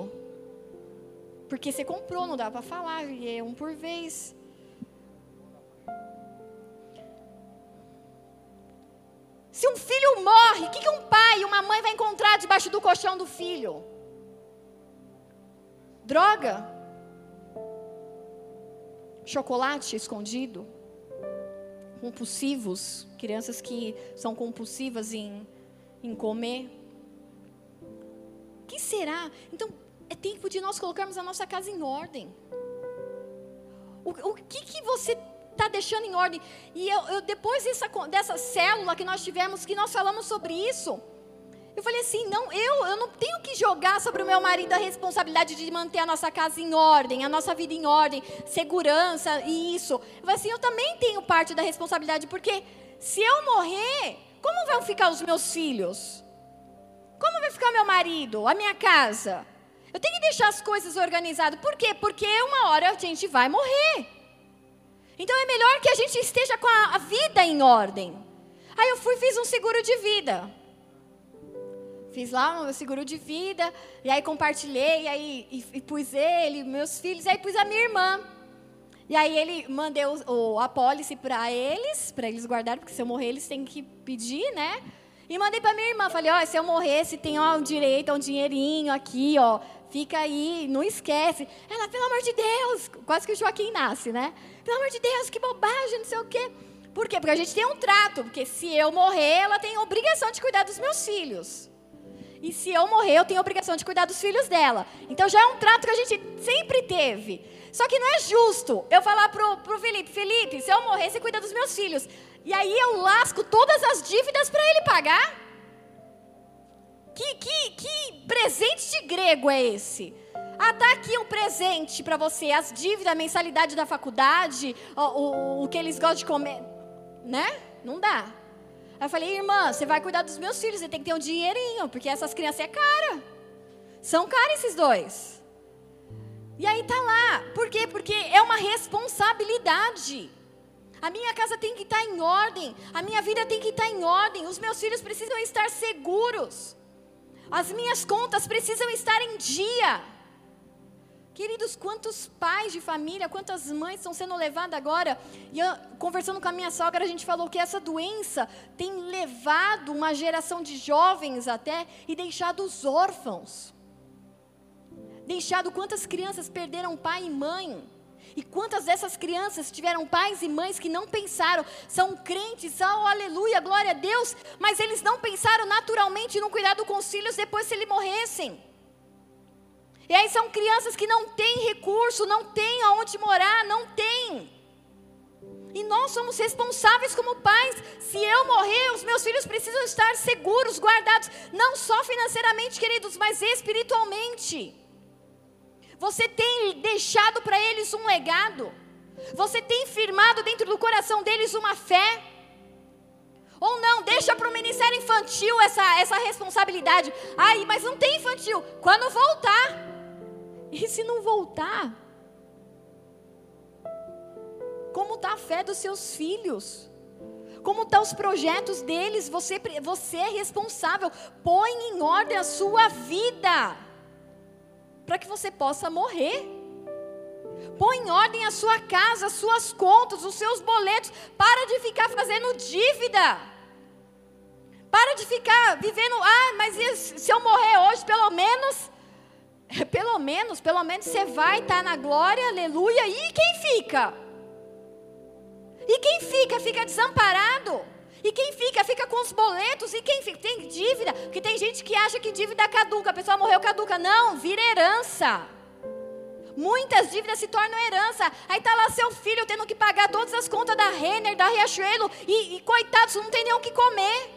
Porque você comprou, não dá para falar, é um por vez. Se um filho morre, o que, que um pai e uma mãe vai encontrar debaixo do colchão do filho? Droga? Chocolate escondido? Compulsivos? Crianças que são compulsivas em, em comer? O que será? Então, é tempo de nós colocarmos a nossa casa em ordem. O, o que, que você está deixando em ordem. E eu, eu, depois dessa, dessa célula que nós tivemos, que nós falamos sobre isso, eu falei assim, não, eu, eu não tenho que jogar sobre o meu marido a responsabilidade de manter a nossa casa em ordem, a nossa vida em ordem, segurança e isso. Eu falei assim, eu também tenho parte da responsabilidade, porque se eu morrer, como vão ficar os meus filhos? Como vai ficar meu marido, a minha casa? Eu tenho que deixar as coisas organizadas. Por quê? Porque uma hora a gente vai morrer. Então é melhor que a gente esteja com a, a vida em ordem. Aí eu fui fiz um seguro de vida. Fiz lá um seguro de vida, e aí compartilhei, e aí e, e pus ele, meus filhos, e aí pus a minha irmã. E aí ele mandei o, o a pólice para eles, para eles guardarem, porque se eu morrer eles têm que pedir, né? E mandei para minha irmã, falei, ó, se eu morrer, se tem ó, um direito um dinheirinho aqui, ó, fica aí, não esquece. Ela, pelo amor de Deus, quase que o Joaquim nasce, né? Pelo amor de Deus, que bobagem, não sei o quê. Por quê? Porque a gente tem um trato, porque se eu morrer, ela tem obrigação de cuidar dos meus filhos. E se eu morrer, eu tenho a obrigação de cuidar dos filhos dela. Então já é um trato que a gente sempre teve. Só que não é justo eu falar pro, pro Felipe, Felipe, se eu morrer, você cuida dos meus filhos. E aí eu lasco todas as dívidas para ele pagar? Que, que, que presente de grego é esse? Ah, tá aqui um presente para você, as dívidas, a mensalidade da faculdade, o, o, o que eles gostam de comer, né? Não dá. Aí eu falei, irmã, você vai cuidar dos meus filhos, você tem que ter um dinheirinho, porque essas crianças é cara. São caros esses dois. E aí tá lá. Por quê? Porque é uma responsabilidade. A minha casa tem que estar tá em ordem, a minha vida tem que estar tá em ordem, os meus filhos precisam estar seguros. As minhas contas precisam estar em dia. Queridos, quantos pais de família, quantas mães estão sendo levadas agora? E eu, conversando com a minha sogra, a gente falou que essa doença tem levado uma geração de jovens até e deixado os órfãos. Deixado quantas crianças perderam pai e mãe. E quantas dessas crianças tiveram pais e mães que não pensaram, são crentes, são oh, aleluia, glória a Deus, mas eles não pensaram naturalmente no cuidado com os filhos depois se eles morressem. E aí são crianças que não têm recurso, não têm aonde morar, não têm. E nós somos responsáveis como pais. Se eu morrer, os meus filhos precisam estar seguros, guardados, não só financeiramente, queridos, mas espiritualmente. Você tem deixado para eles um legado? Você tem firmado dentro do coração deles uma fé? Ou não, deixa para o ministério infantil essa, essa responsabilidade. Ai, mas não tem infantil. Quando voltar. E se não voltar? Como está a fé dos seus filhos? Como estão tá os projetos deles? Você, você é responsável. Põe em ordem a sua vida. Para que você possa morrer. Põe em ordem a sua casa, as suas contas, os seus boletos. Para de ficar fazendo dívida. Para de ficar vivendo. Ah, mas se eu morrer hoje, pelo menos [LAUGHS] Pelo menos, pelo menos você vai estar tá na glória, aleluia. E quem fica? E quem fica? Fica desamparado. E quem fica? Fica com os boletos. E quem fica? Tem dívida. Porque tem gente que acha que dívida caduca. A pessoa morreu caduca. Não, vira herança. Muitas dívidas se tornam herança. Aí está lá seu filho tendo que pagar todas as contas da Renner, da Riachuelo. E, e coitados, não tem nem o que comer.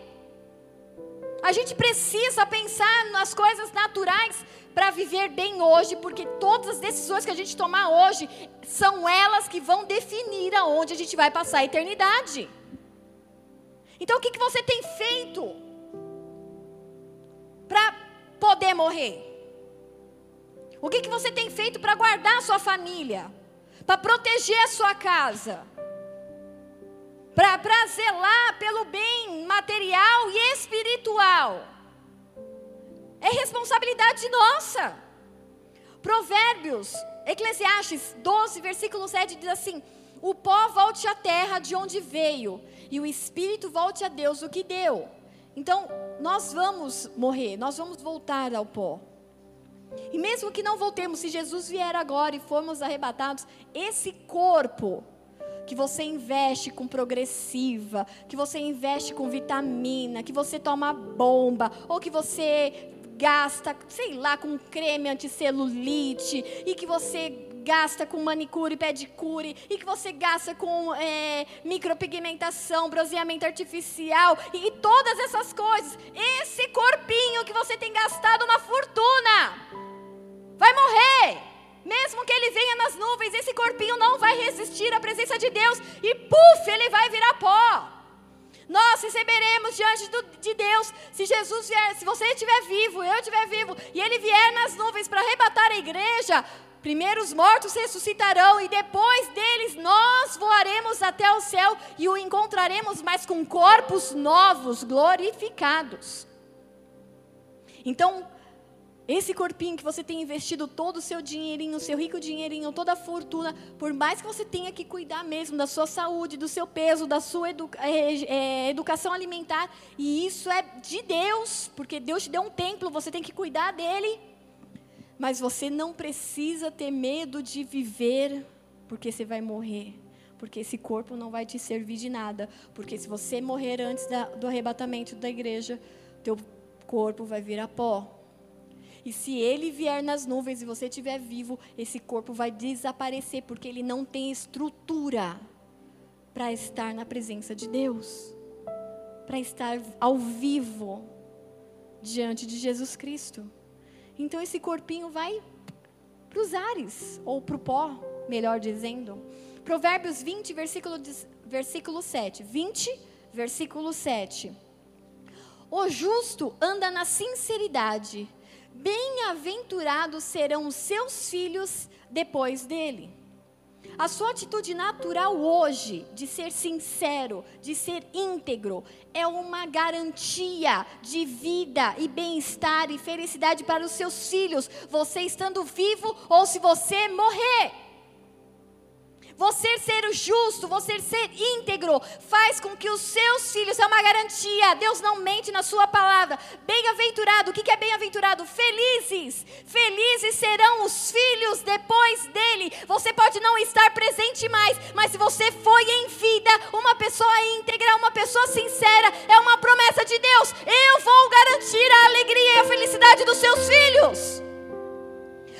A gente precisa pensar nas coisas naturais para viver bem hoje, porque todas as decisões que a gente tomar hoje são elas que vão definir aonde a gente vai passar a eternidade. Então, o que, que você tem feito para poder morrer? O que, que você tem feito para guardar a sua família? Para proteger a sua casa? Para zelar pelo bem material e espiritual? É responsabilidade nossa. Provérbios, Eclesiastes 12, versículo 7 diz assim: O pó volte à terra de onde veio, e o espírito volte a Deus o que deu. Então, nós vamos morrer, nós vamos voltar ao pó. E mesmo que não voltemos, se Jesus vier agora e formos arrebatados, esse corpo que você investe com progressiva, que você investe com vitamina, que você toma bomba, ou que você gasta, sei lá, com creme anticelulite, e que você gasta com manicure e pedicure, e que você gasta com é, micropigmentação, bronzeamento artificial, e, e todas essas coisas. Esse corpinho que você tem gastado uma fortuna, vai morrer. Mesmo que ele venha nas nuvens, esse corpinho não vai resistir à presença de Deus, e puf, ele vai virar pó. Nós receberemos diante do, de Deus, se Jesus vier, se você estiver vivo, eu estiver vivo, e ele vier nas nuvens para arrebatar a igreja, primeiro os mortos ressuscitarão, e depois deles nós voaremos até o céu e o encontraremos, mas com corpos novos, glorificados. Então, esse corpinho que você tem investido todo o seu dinheirinho, seu rico dinheirinho, toda a fortuna, por mais que você tenha que cuidar mesmo da sua saúde, do seu peso, da sua educa é, é, educação alimentar, e isso é de Deus, porque Deus te deu um templo, você tem que cuidar dele. Mas você não precisa ter medo de viver, porque você vai morrer. Porque esse corpo não vai te servir de nada. Porque se você morrer antes da, do arrebatamento da igreja, teu corpo vai virar pó. E se ele vier nas nuvens e você estiver vivo, esse corpo vai desaparecer, porque ele não tem estrutura para estar na presença de Deus, para estar ao vivo diante de Jesus Cristo. Então esse corpinho vai para os ares, ou para o pó, melhor dizendo. Provérbios 20, versículo, versículo 7. 20, versículo 7. O justo anda na sinceridade, bem-aventurados serão os seus filhos depois dele. A sua atitude natural hoje, de ser sincero, de ser íntegro, é uma garantia de vida e bem-estar e felicidade para os seus filhos, você estando vivo ou se você morrer. Você ser justo, você ser íntegro, faz com que os seus filhos, é uma garantia, Deus não mente na sua palavra. Bem-aventurado, o que é bem-aventurado? Felizes, felizes serão os filhos depois dele. Você pode não estar presente mais, mas se você foi em vida, uma pessoa íntegra, uma pessoa sincera, é uma promessa de Deus. Eu vou garantir a alegria e a felicidade dos seus filhos.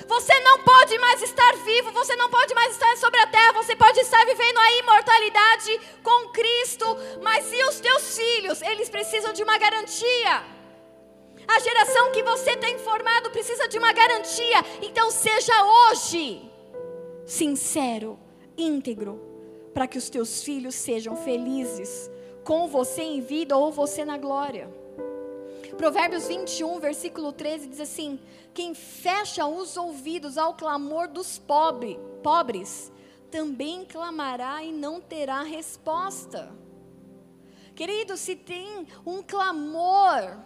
Você não pode mais estar vivo, você não pode mais estar sobre a terra, você pode estar vivendo a imortalidade com Cristo, mas e os teus filhos? Eles precisam de uma garantia. A geração que você tem formado precisa de uma garantia. Então seja hoje sincero, íntegro, para que os teus filhos sejam felizes com você em vida ou você na glória. Provérbios 21, versículo 13 diz assim: Quem fecha os ouvidos ao clamor dos pobre, pobres, também clamará e não terá resposta. Querido, se tem um clamor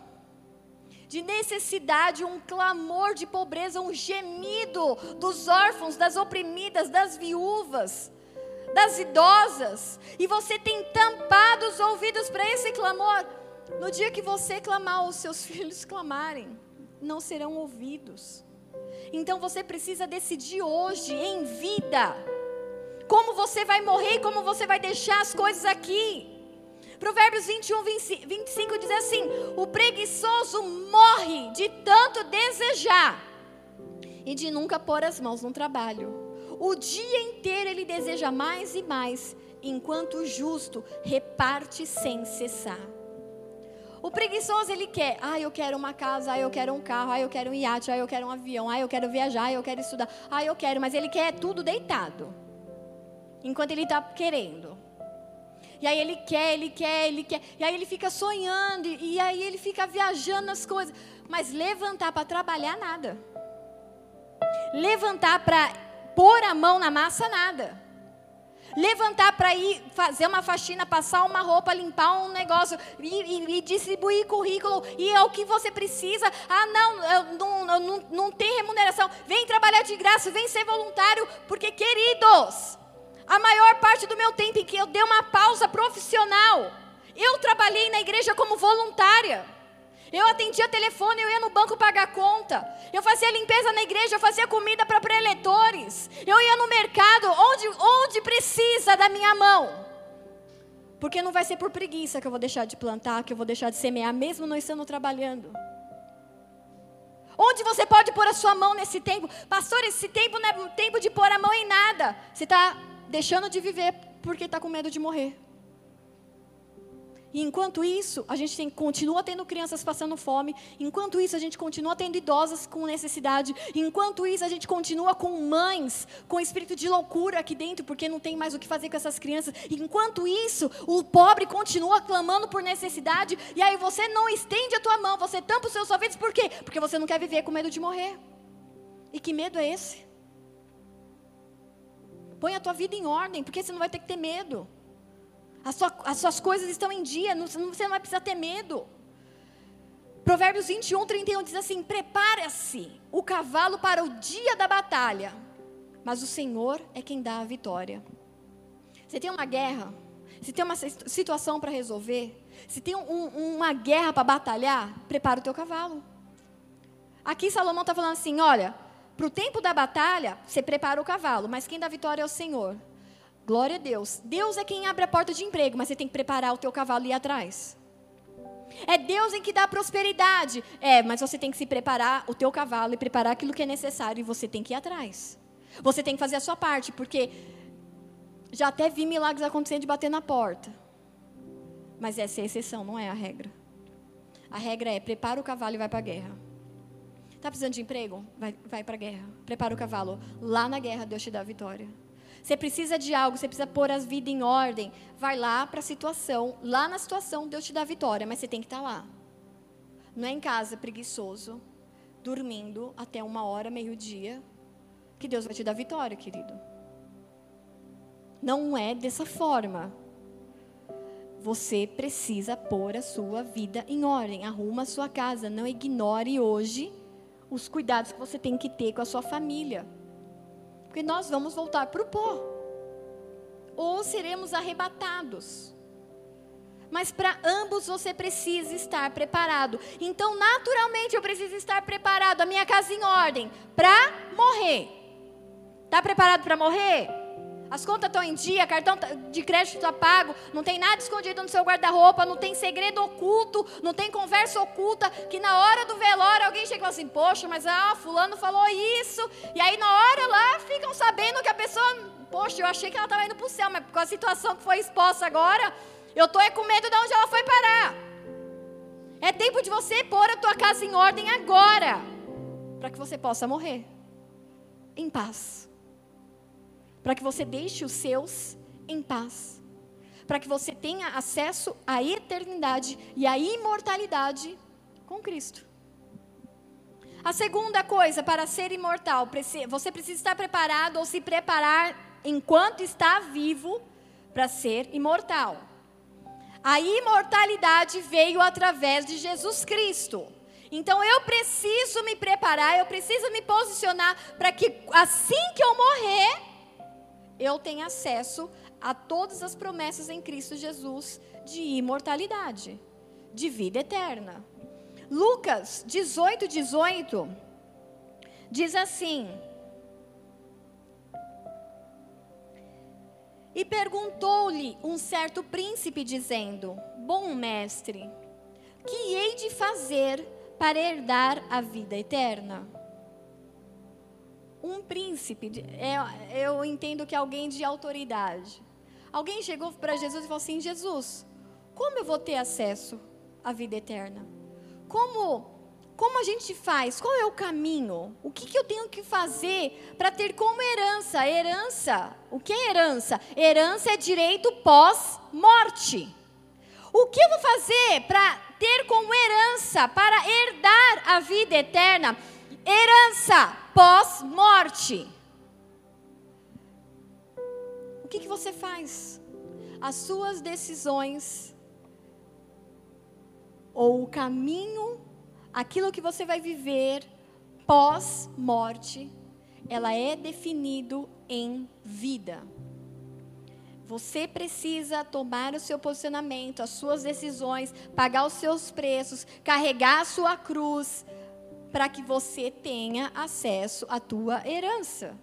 de necessidade, um clamor de pobreza, um gemido dos órfãos, das oprimidas, das viúvas, das idosas, e você tem tampado os ouvidos para esse clamor, no dia que você clamar, os seus [LAUGHS] filhos clamarem, não serão ouvidos. Então você precisa decidir hoje, em vida, como você vai morrer e como você vai deixar as coisas aqui. Provérbios 21, 25 diz assim: O preguiçoso morre de tanto desejar e de nunca pôr as mãos no trabalho. O dia inteiro ele deseja mais e mais, enquanto o justo reparte sem cessar. O preguiçoso, ele quer, ah, eu quero uma casa, ah, eu quero um carro, ah, eu quero um iate, ah, eu quero um avião, ah, eu quero viajar, ah, eu quero estudar, ah, eu quero, mas ele quer tudo deitado. Enquanto ele está querendo. E aí ele quer, ele quer, ele quer. E aí ele fica sonhando, e, e aí ele fica viajando nas coisas. Mas levantar para trabalhar, nada. Levantar para pôr a mão na massa, nada. Levantar para ir fazer uma faxina, passar uma roupa, limpar um negócio e, e, e, distribuir currículo. E é o que você precisa. Ah, não, eu, não, não, não tem remuneração. Vem trabalhar de graça, vem ser voluntário. Porque, queridos, a maior parte do meu tempo em que eu dei uma pausa profissional, eu trabalhei na igreja como voluntária. Eu atendia telefone, eu ia no banco pagar conta. Eu fazia limpeza na igreja, eu fazia comida para preletores. Eu ia no mercado, onde, onde precisa da minha mão. Porque não vai ser por preguiça que eu vou deixar de plantar, que eu vou deixar de semear, mesmo não estando trabalhando. Onde você pode pôr a sua mão nesse tempo? Pastor, esse tempo não é tempo de pôr a mão em nada. Você está deixando de viver porque está com medo de morrer. E enquanto isso, a gente tem, continua tendo crianças passando fome. Enquanto isso, a gente continua tendo idosas com necessidade. Enquanto isso, a gente continua com mães com espírito de loucura aqui dentro, porque não tem mais o que fazer com essas crianças. Enquanto isso, o pobre continua clamando por necessidade. E aí você não estende a tua mão, você tampa os seus ouvidos. Por quê? Porque você não quer viver com medo de morrer. E que medo é esse? Põe a tua vida em ordem, porque você não vai ter que ter medo. As, sua, as suas coisas estão em dia, não, você não vai precisar ter medo. Provérbios 21, 31 diz assim: Prepara-se o cavalo para o dia da batalha, mas o Senhor é quem dá a vitória. Você tem uma guerra, se tem uma situação para resolver, se tem um, uma guerra para batalhar, prepara o teu cavalo. Aqui Salomão está falando assim: olha, para o tempo da batalha, você prepara o cavalo, mas quem dá vitória é o Senhor. Glória a Deus. Deus é quem abre a porta de emprego, mas você tem que preparar o teu cavalo e ir atrás. É Deus em que dá prosperidade. É, mas você tem que se preparar o teu cavalo e preparar aquilo que é necessário e você tem que ir atrás. Você tem que fazer a sua parte, porque já até vi milagres acontecendo de bater na porta. Mas essa é a exceção, não é a regra. A regra é prepara o cavalo e vai para a guerra. Está precisando de emprego? Vai, vai para a guerra. Prepara o cavalo. Lá na guerra Deus te dá a vitória. Você precisa de algo, você precisa pôr as vidas em ordem. Vai lá para a situação. Lá na situação Deus te dá a vitória, mas você tem que estar tá lá. Não é em casa preguiçoso, dormindo até uma hora, meio-dia, que Deus vai te dar vitória, querido. Não é dessa forma. Você precisa pôr a sua vida em ordem. Arruma a sua casa. Não ignore hoje os cuidados que você tem que ter com a sua família. Porque nós vamos voltar para o pó. Ou seremos arrebatados. Mas para ambos você precisa estar preparado. Então, naturalmente, eu preciso estar preparado, a minha casa em ordem, para morrer. Está preparado para morrer? As contas estão em dia, cartão tá, de crédito está pago, não tem nada escondido no seu guarda-roupa, não tem segredo oculto, não tem conversa oculta, que na hora do velório alguém chega e fala assim, poxa, mas ah, fulano falou isso, e aí na hora lá ficam sabendo que a pessoa, poxa, eu achei que ela estava indo para o céu, mas com a situação que foi exposta agora, eu estou com medo de onde ela foi parar. É tempo de você pôr a tua casa em ordem agora, para que você possa morrer em paz para que você deixe os seus em paz, para que você tenha acesso à eternidade e à imortalidade com Cristo. A segunda coisa, para ser imortal, você precisa estar preparado ou se preparar enquanto está vivo para ser imortal. A imortalidade veio através de Jesus Cristo. Então eu preciso me preparar, eu preciso me posicionar para que assim que eu morrer, eu tenho acesso a todas as promessas em Cristo Jesus de imortalidade, de vida eterna. Lucas 18, 18 diz assim: E perguntou-lhe um certo príncipe, dizendo: Bom mestre, que hei de fazer para herdar a vida eterna? Um príncipe, é, eu entendo que é alguém de autoridade. Alguém chegou para Jesus e falou assim: Jesus, como eu vou ter acesso à vida eterna? Como, como a gente faz? Qual é o caminho? O que, que eu tenho que fazer para ter como herança? Herança, o que é herança? Herança é direito pós-morte. O que eu vou fazer para ter como herança, para herdar a vida eterna? Herança pós-morte. O que, que você faz? As suas decisões, ou o caminho, aquilo que você vai viver pós-morte, ela é definido em vida. Você precisa tomar o seu posicionamento, as suas decisões, pagar os seus preços, carregar a sua cruz, para que você tenha acesso à tua herança.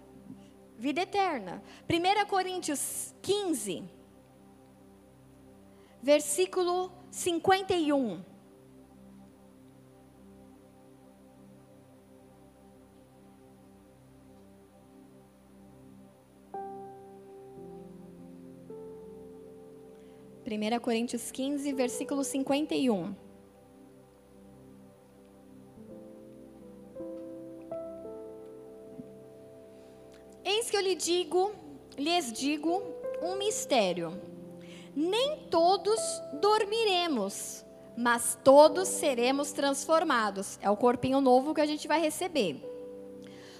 Vida eterna. 1 Coríntios 15, versículo 51. Primeira Coríntios 15, versículo 51. Digo, lhes digo um mistério. Nem todos dormiremos, mas todos seremos transformados. É o corpinho novo que a gente vai receber.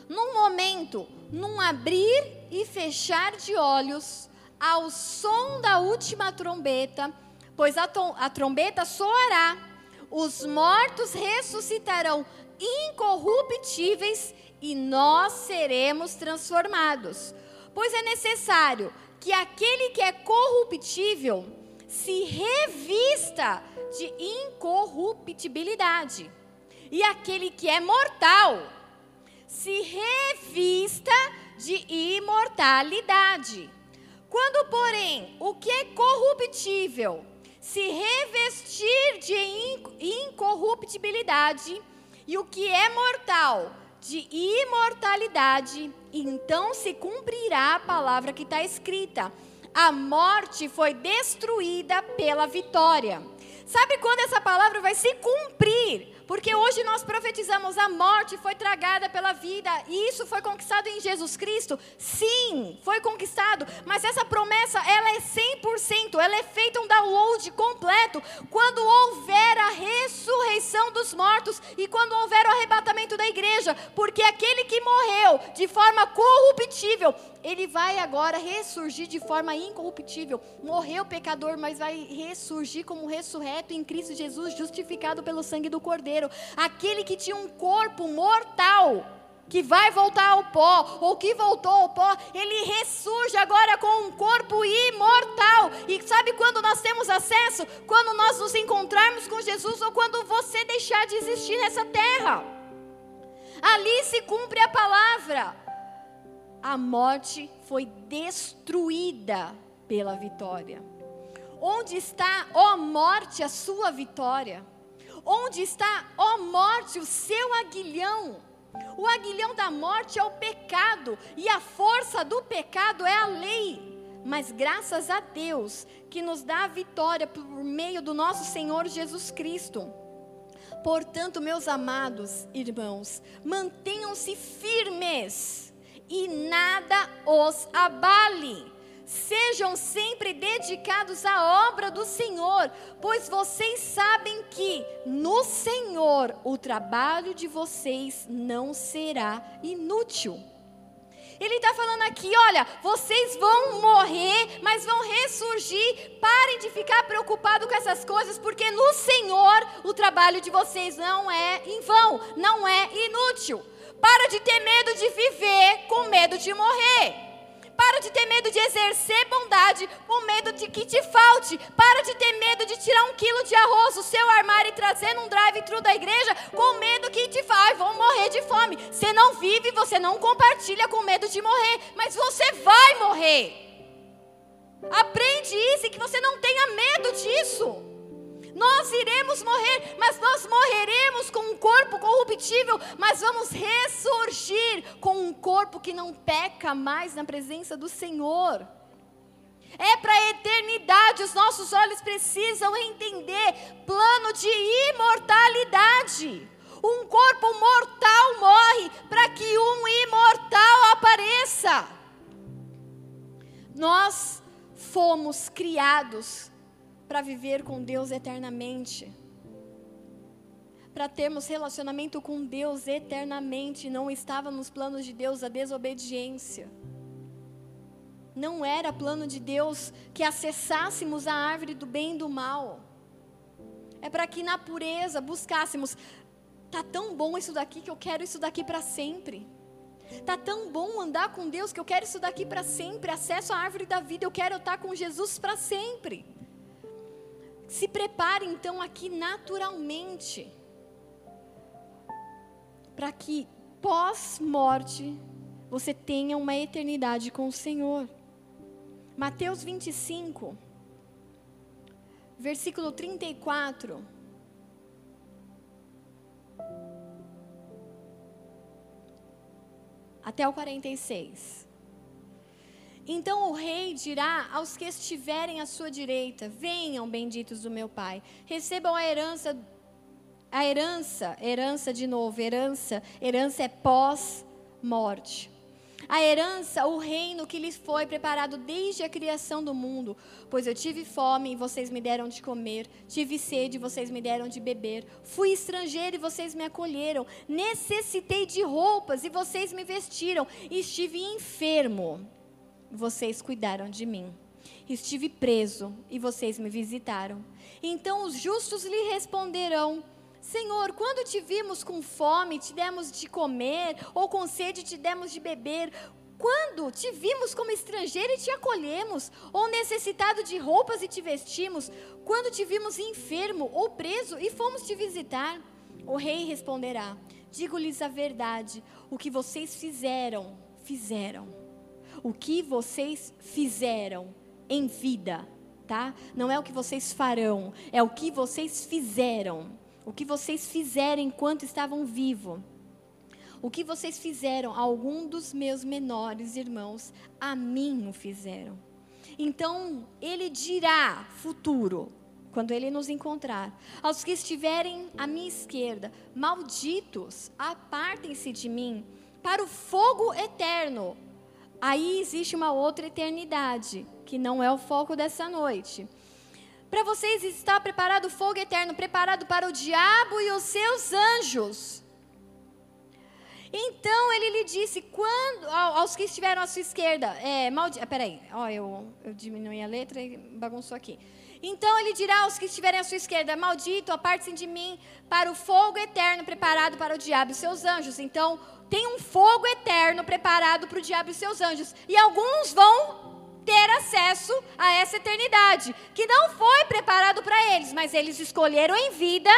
Num momento, num abrir e fechar de olhos, ao som da última trombeta, pois a, a trombeta soará, os mortos ressuscitarão incorruptíveis e nós seremos transformados. Pois é necessário que aquele que é corruptível se revista de incorruptibilidade, e aquele que é mortal se revista de imortalidade. Quando, porém, o que é corruptível se revestir de incorruptibilidade e o que é mortal de imortalidade, então se cumprirá a palavra que está escrita: a morte foi destruída pela vitória. Sabe quando essa palavra vai se cumprir? Porque hoje nós profetizamos a morte foi tragada pela vida e isso foi conquistado em Jesus Cristo? Sim, foi conquistado, mas essa promessa, ela é 100%, ela é feita um download completo quando houver a ressurreição dos mortos e quando houver o arrebatamento da igreja, porque aquele que morreu de forma corruptível, ele vai agora ressurgir de forma incorruptível. Morreu pecador, mas vai ressurgir como ressurreto em Cristo Jesus, justificado pelo sangue do Cordeiro. Aquele que tinha um corpo mortal, que vai voltar ao pó, ou que voltou ao pó, ele ressurge agora com um corpo imortal. E sabe quando nós temos acesso? Quando nós nos encontrarmos com Jesus ou quando você deixar de existir nessa terra. Ali se cumpre a palavra a morte foi destruída pela vitória. Onde está, ó morte, a sua vitória? Onde está, ó morte, o seu aguilhão? O aguilhão da morte é o pecado, e a força do pecado é a lei. Mas graças a Deus que nos dá a vitória por meio do nosso Senhor Jesus Cristo. Portanto, meus amados irmãos, mantenham-se firmes e nada os abale. Sejam sempre dedicados à obra do Senhor, pois vocês sabem que no Senhor o trabalho de vocês não será inútil. Ele está falando aqui: olha, vocês vão morrer, mas vão ressurgir. Parem de ficar preocupados com essas coisas, porque no Senhor o trabalho de vocês não é em vão, não é inútil. Para de ter medo de viver com medo de morrer. Para de ter medo de exercer bondade com medo de que te falte. Para de ter medo de tirar um quilo de arroz do seu armário e trazer num drive-thru da igreja com medo que te faz, vão morrer de fome. Você não vive, você não compartilha com medo de morrer, mas você vai morrer. Aprende isso e que você não tenha medo disso. Nós iremos morrer, mas nós morreremos com um corpo corruptível, mas vamos ressurgir com um corpo que não peca mais na presença do Senhor. É para a eternidade, os nossos olhos precisam entender plano de imortalidade. Um corpo mortal morre para que um imortal apareça. Nós fomos criados para viver com Deus eternamente. Para termos relacionamento com Deus eternamente, não estava nos planos de Deus a desobediência. Não era plano de Deus que acessássemos a árvore do bem e do mal. É para que na pureza buscássemos. Tá tão bom isso daqui que eu quero isso daqui para sempre. Tá tão bom andar com Deus que eu quero isso daqui para sempre. Acesso à árvore da vida, eu quero estar com Jesus para sempre. Se prepare então aqui naturalmente, para que pós-morte você tenha uma eternidade com o Senhor. Mateus 25, versículo 34. Até o 46. Então o rei dirá aos que estiverem à sua direita: Venham, benditos do meu Pai, recebam a herança, a herança, herança de novo, herança, herança é pós-morte. A herança, o reino que lhes foi preparado desde a criação do mundo. Pois eu tive fome e vocês me deram de comer, tive sede e vocês me deram de beber, fui estrangeiro e vocês me acolheram, necessitei de roupas e vocês me vestiram, estive enfermo vocês cuidaram de mim. Estive preso e vocês me visitaram. Então os justos lhe responderão: Senhor, quando te vimos com fome, te demos de comer, ou com sede, te demos de beber? Quando te vimos como estrangeiro e te acolhemos, ou necessitado de roupas e te vestimos? Quando te vimos enfermo ou preso e fomos te visitar? O rei responderá: Digo-lhes a verdade, o que vocês fizeram, fizeram o que vocês fizeram em vida, tá? Não é o que vocês farão, é o que vocês fizeram. O que vocês fizeram enquanto estavam vivos. O que vocês fizeram algum dos meus menores irmãos, a mim o fizeram. Então, ele dirá futuro, quando ele nos encontrar, aos que estiverem à minha esquerda, malditos, apartem-se de mim para o fogo eterno. Aí existe uma outra eternidade, que não é o foco dessa noite. Para vocês está preparado fogo eterno, preparado para o diabo e os seus anjos. Então ele lhe disse: quando aos que estiveram à sua esquerda, é, maldi... ah, peraí, ó, eu, eu diminui a letra e bagunçou aqui. Então ele dirá aos que estiverem à sua esquerda: Maldito, aparte-se de mim para o fogo eterno preparado para o diabo e seus anjos. Então tem um fogo eterno preparado para o diabo e seus anjos. E alguns vão ter acesso a essa eternidade, que não foi preparado para eles, mas eles escolheram em vida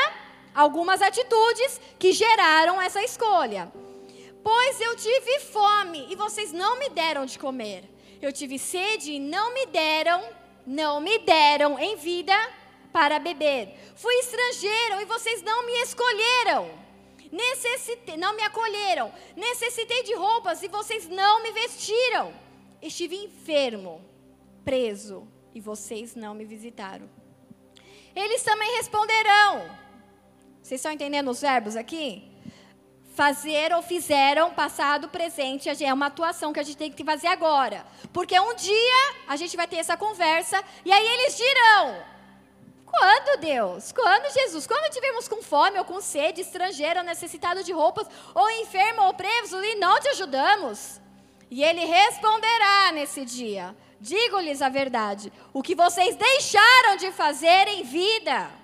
algumas atitudes que geraram essa escolha. Pois eu tive fome e vocês não me deram de comer. Eu tive sede e não me deram, não me deram em vida para beber. Fui estrangeiro e vocês não me escolheram. Necessitei, não me acolheram. Necessitei de roupas e vocês não me vestiram. Estive enfermo, preso e vocês não me visitaram. Eles também responderão. Vocês estão entendendo os verbos aqui? Fazer ou fizeram, passado, presente, é uma atuação que a gente tem que fazer agora. Porque um dia a gente vai ter essa conversa e aí eles dirão: quando, Deus? Quando, Jesus? Quando tivemos com fome ou com sede, estrangeiro, necessitado de roupas, ou enfermo ou preso, e não te ajudamos? E ele responderá nesse dia: Digo-lhes a verdade, o que vocês deixaram de fazer em vida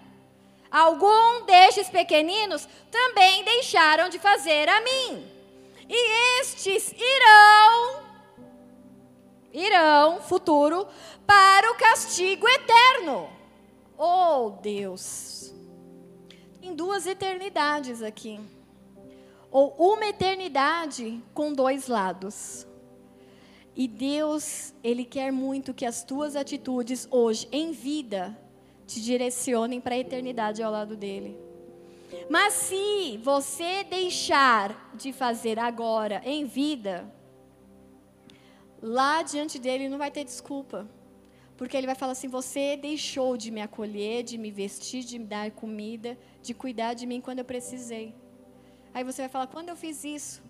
Algum destes pequeninos também deixaram de fazer a mim. E estes irão, irão, futuro, para o castigo eterno. Oh, Deus. Tem duas eternidades aqui. Ou uma eternidade com dois lados. E Deus, Ele quer muito que as tuas atitudes hoje, em vida, te direcionem para a eternidade ao lado dele. Mas se você deixar de fazer agora em vida, lá diante dele não vai ter desculpa. Porque ele vai falar assim: você deixou de me acolher, de me vestir, de me dar comida, de cuidar de mim quando eu precisei. Aí você vai falar: quando eu fiz isso?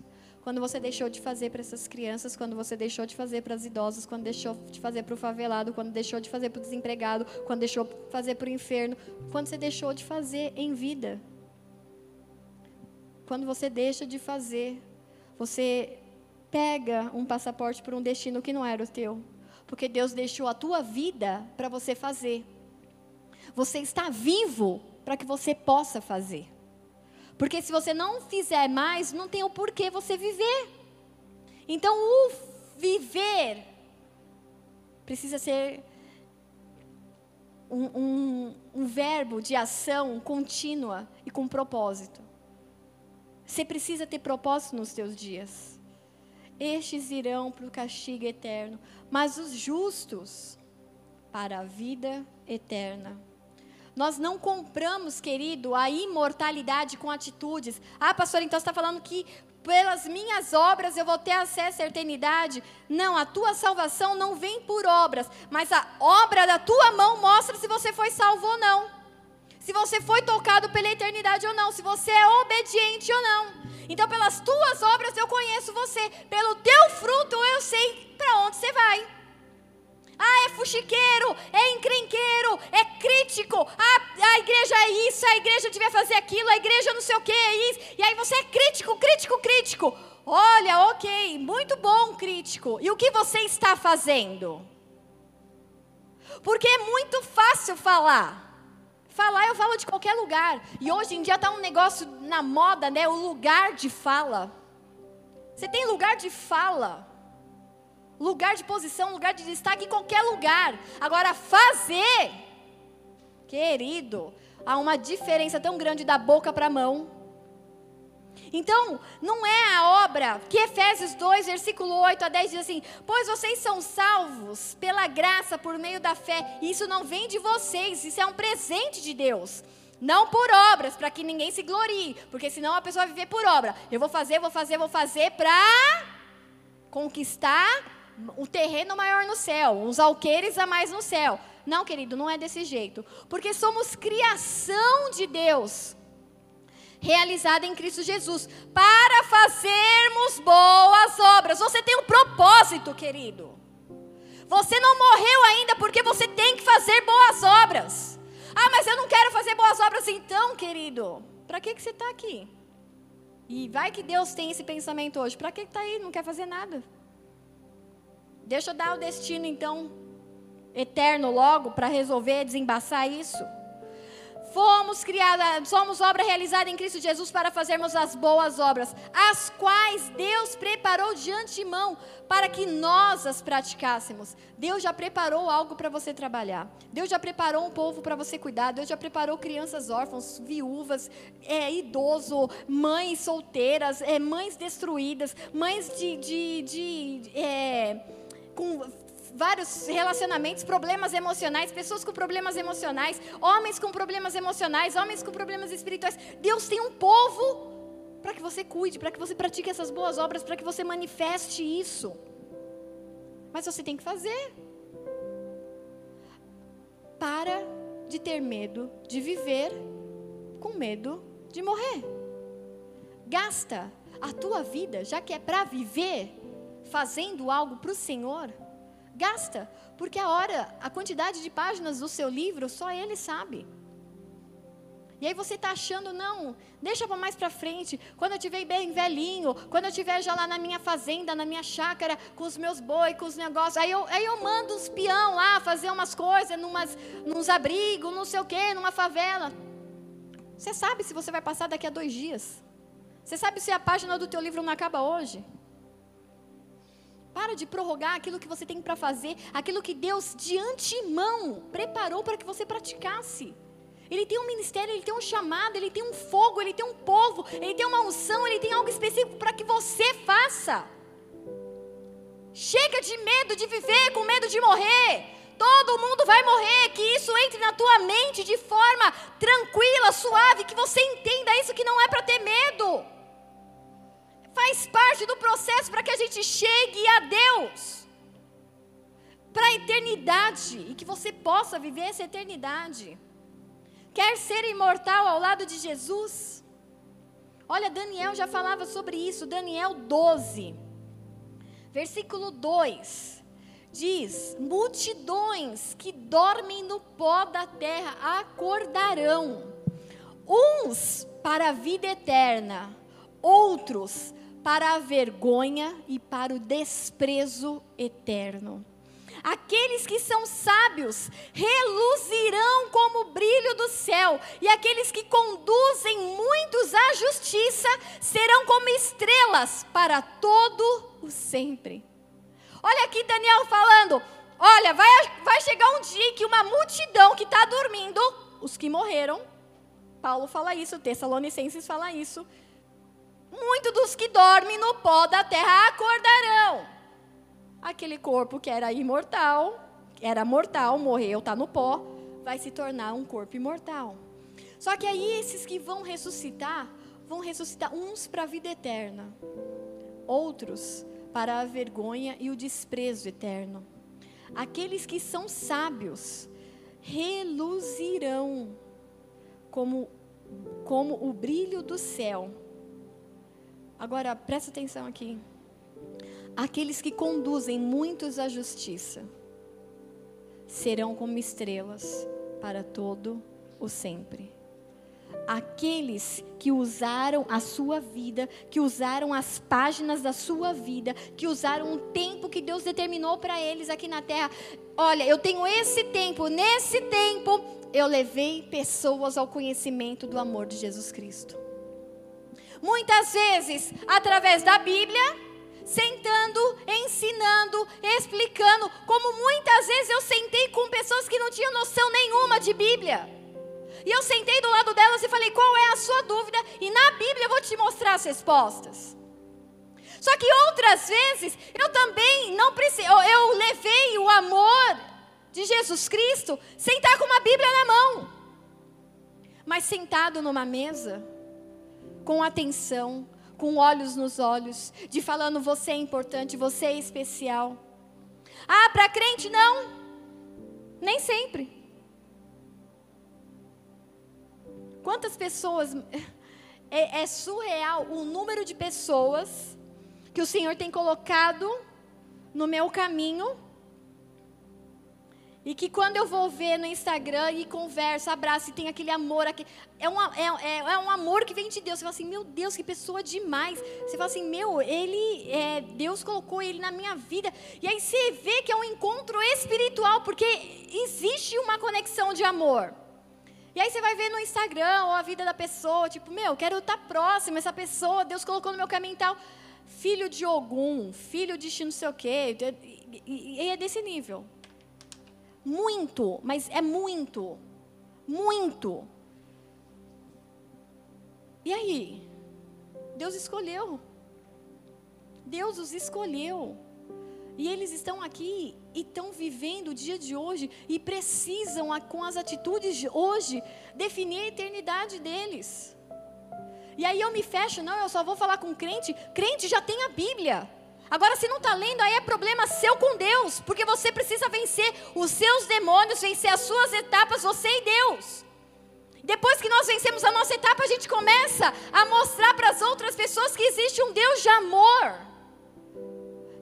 quando você deixou de fazer para essas crianças, quando você deixou de fazer para as idosas, quando deixou de fazer para o favelado, quando deixou de fazer para o desempregado, quando deixou de fazer para o inferno, quando você deixou de fazer em vida. Quando você deixa de fazer, você pega um passaporte para um destino que não era o teu, porque Deus deixou a tua vida para você fazer. Você está vivo para que você possa fazer. Porque se você não fizer mais, não tem o porquê você viver. Então, o viver precisa ser um, um, um verbo de ação contínua e com propósito. Você precisa ter propósito nos seus dias. Estes irão para o castigo eterno, mas os justos para a vida eterna. Nós não compramos, querido, a imortalidade com atitudes. Ah, pastor, então você está falando que pelas minhas obras eu vou ter acesso à eternidade. Não, a tua salvação não vem por obras, mas a obra da tua mão mostra se você foi salvo ou não. Se você foi tocado pela eternidade ou não, se você é obediente ou não. Então, pelas tuas obras eu conheço você, pelo teu fruto eu sei para onde você vai. Ah, é fuxiqueiro, é encrenqueiro, é crítico. Ah, a igreja é isso, a igreja devia fazer aquilo, a igreja não sei o que é isso. E aí você é crítico, crítico, crítico. Olha, ok, muito bom, crítico. E o que você está fazendo? Porque é muito fácil falar. Falar eu falo de qualquer lugar. E hoje em dia está um negócio na moda, né? O lugar de fala. Você tem lugar de fala lugar de posição, lugar de destaque em qualquer lugar. Agora, fazer, querido, há uma diferença tão grande da boca para a mão. Então, não é a obra que Efésios 2, versículo 8 a 10 diz assim: Pois vocês são salvos pela graça por meio da fé. Isso não vem de vocês, isso é um presente de Deus. Não por obras, para que ninguém se glorie, porque senão a pessoa vai viver por obra. Eu vou fazer, vou fazer, vou fazer para conquistar um terreno maior no céu, uns alqueires a mais no céu. Não, querido, não é desse jeito. Porque somos criação de Deus realizada em Cristo Jesus, para fazermos boas obras. Você tem um propósito, querido. Você não morreu ainda porque você tem que fazer boas obras. Ah, mas eu não quero fazer boas obras então, querido. Para que, que você está aqui? E vai que Deus tem esse pensamento hoje. Para que está aí? Não quer fazer nada. Deixa eu dar o destino então eterno logo para resolver desembaçar isso. Fomos criadas, somos obra realizada em Cristo Jesus para fazermos as boas obras, as quais Deus preparou de antemão para que nós as praticássemos. Deus já preparou algo para você trabalhar. Deus já preparou um povo para você cuidar. Deus já preparou crianças órfãos, viúvas, é, idoso, mães solteiras, é, mães destruídas, mães de, de, de é, com vários relacionamentos, problemas emocionais, pessoas com problemas emocionais, homens com problemas emocionais, homens com problemas espirituais. Deus tem um povo para que você cuide, para que você pratique essas boas obras, para que você manifeste isso. Mas você tem que fazer. Para de ter medo de viver com medo de morrer. Gasta a tua vida, já que é para viver, fazendo algo para o Senhor Gasta, porque a hora, a quantidade de páginas do seu livro, só ele sabe. E aí você está achando, não, deixa para mais para frente, quando eu estiver bem velhinho, quando eu estiver já lá na minha fazenda, na minha chácara, com os meus boi, com os negócios, aí eu, aí eu mando os peão lá fazer umas coisas, numas, nos abrigos, não sei o quê, numa favela. Você sabe se você vai passar daqui a dois dias. Você sabe se a página do teu livro não acaba hoje. Para de prorrogar aquilo que você tem para fazer, aquilo que Deus de antemão preparou para que você praticasse. Ele tem um ministério, ele tem um chamado, ele tem um fogo, ele tem um povo, ele tem uma unção, ele tem algo específico para que você faça. Chega de medo de viver, com medo de morrer. Todo mundo vai morrer, que isso entre na tua mente de forma tranquila, suave, que você entenda isso que não é para ter medo faz parte do processo para que a gente chegue a Deus, para a eternidade e que você possa viver essa eternidade. Quer ser imortal ao lado de Jesus? Olha, Daniel já falava sobre isso, Daniel 12, versículo 2 diz: Multidões que dormem no pó da terra acordarão, uns para a vida eterna, outros para a vergonha e para o desprezo eterno. Aqueles que são sábios reluzirão como o brilho do céu, e aqueles que conduzem muitos à justiça serão como estrelas para todo o sempre. Olha aqui Daniel falando: olha, vai, vai chegar um dia que uma multidão que está dormindo, os que morreram, Paulo fala isso, Tessalonicenses fala isso, Muitos dos que dormem no pó da terra acordarão. Aquele corpo que era imortal, era mortal, morreu, está no pó, vai se tornar um corpo imortal. Só que aí esses que vão ressuscitar, vão ressuscitar uns para a vida eterna, outros para a vergonha e o desprezo eterno. Aqueles que são sábios reluzirão como, como o brilho do céu Agora, presta atenção aqui. Aqueles que conduzem muitos à justiça serão como estrelas para todo o sempre. Aqueles que usaram a sua vida, que usaram as páginas da sua vida, que usaram o tempo que Deus determinou para eles aqui na terra. Olha, eu tenho esse tempo, nesse tempo eu levei pessoas ao conhecimento do amor de Jesus Cristo. Muitas vezes através da Bíblia, sentando, ensinando, explicando, como muitas vezes eu sentei com pessoas que não tinham noção nenhuma de Bíblia. e eu sentei do lado delas e falei: qual é a sua dúvida? E na Bíblia eu vou te mostrar as respostas. Só que outras vezes eu também não preciso, eu levei o amor de Jesus Cristo sem estar com uma Bíblia na mão, mas sentado numa mesa, com atenção, com olhos nos olhos, de falando você é importante, você é especial. Ah, para crente não, nem sempre. Quantas pessoas. [LAUGHS] É, é, surreal o número de pessoas que o Senhor tem colocado no meu caminho. E que quando eu vou ver no Instagram e converso, abraço e tem aquele amor, aquele, é, um, é, é, é, um amor que vem de Deus. Você fala assim, meu Deus, que pessoa demais. Você fala assim, meu, ele, é, Deus colocou ele na minha vida. E aí você vê que é um encontro espiritual, porque existe uma conexão de amor. E aí você vai ver no Instagram ou a vida da pessoa, tipo, meu, quero estar próximo, essa pessoa, Deus colocou no meu caminho tal. Filho de Ogum, filho de não sei o quê. E é desse nível. Muito, mas é muito. Muito. E aí? Deus escolheu. Deus os escolheu. E eles estão aqui e estão vivendo o dia de hoje e precisam, com as atitudes de hoje, definir a eternidade deles. E aí eu me fecho, não, eu só vou falar com crente. Crente já tem a Bíblia. Agora, se não está lendo, aí é problema seu com Deus, porque você precisa vencer os seus demônios, vencer as suas etapas, você e Deus. Depois que nós vencemos a nossa etapa, a gente começa a mostrar para as outras pessoas que existe um Deus de amor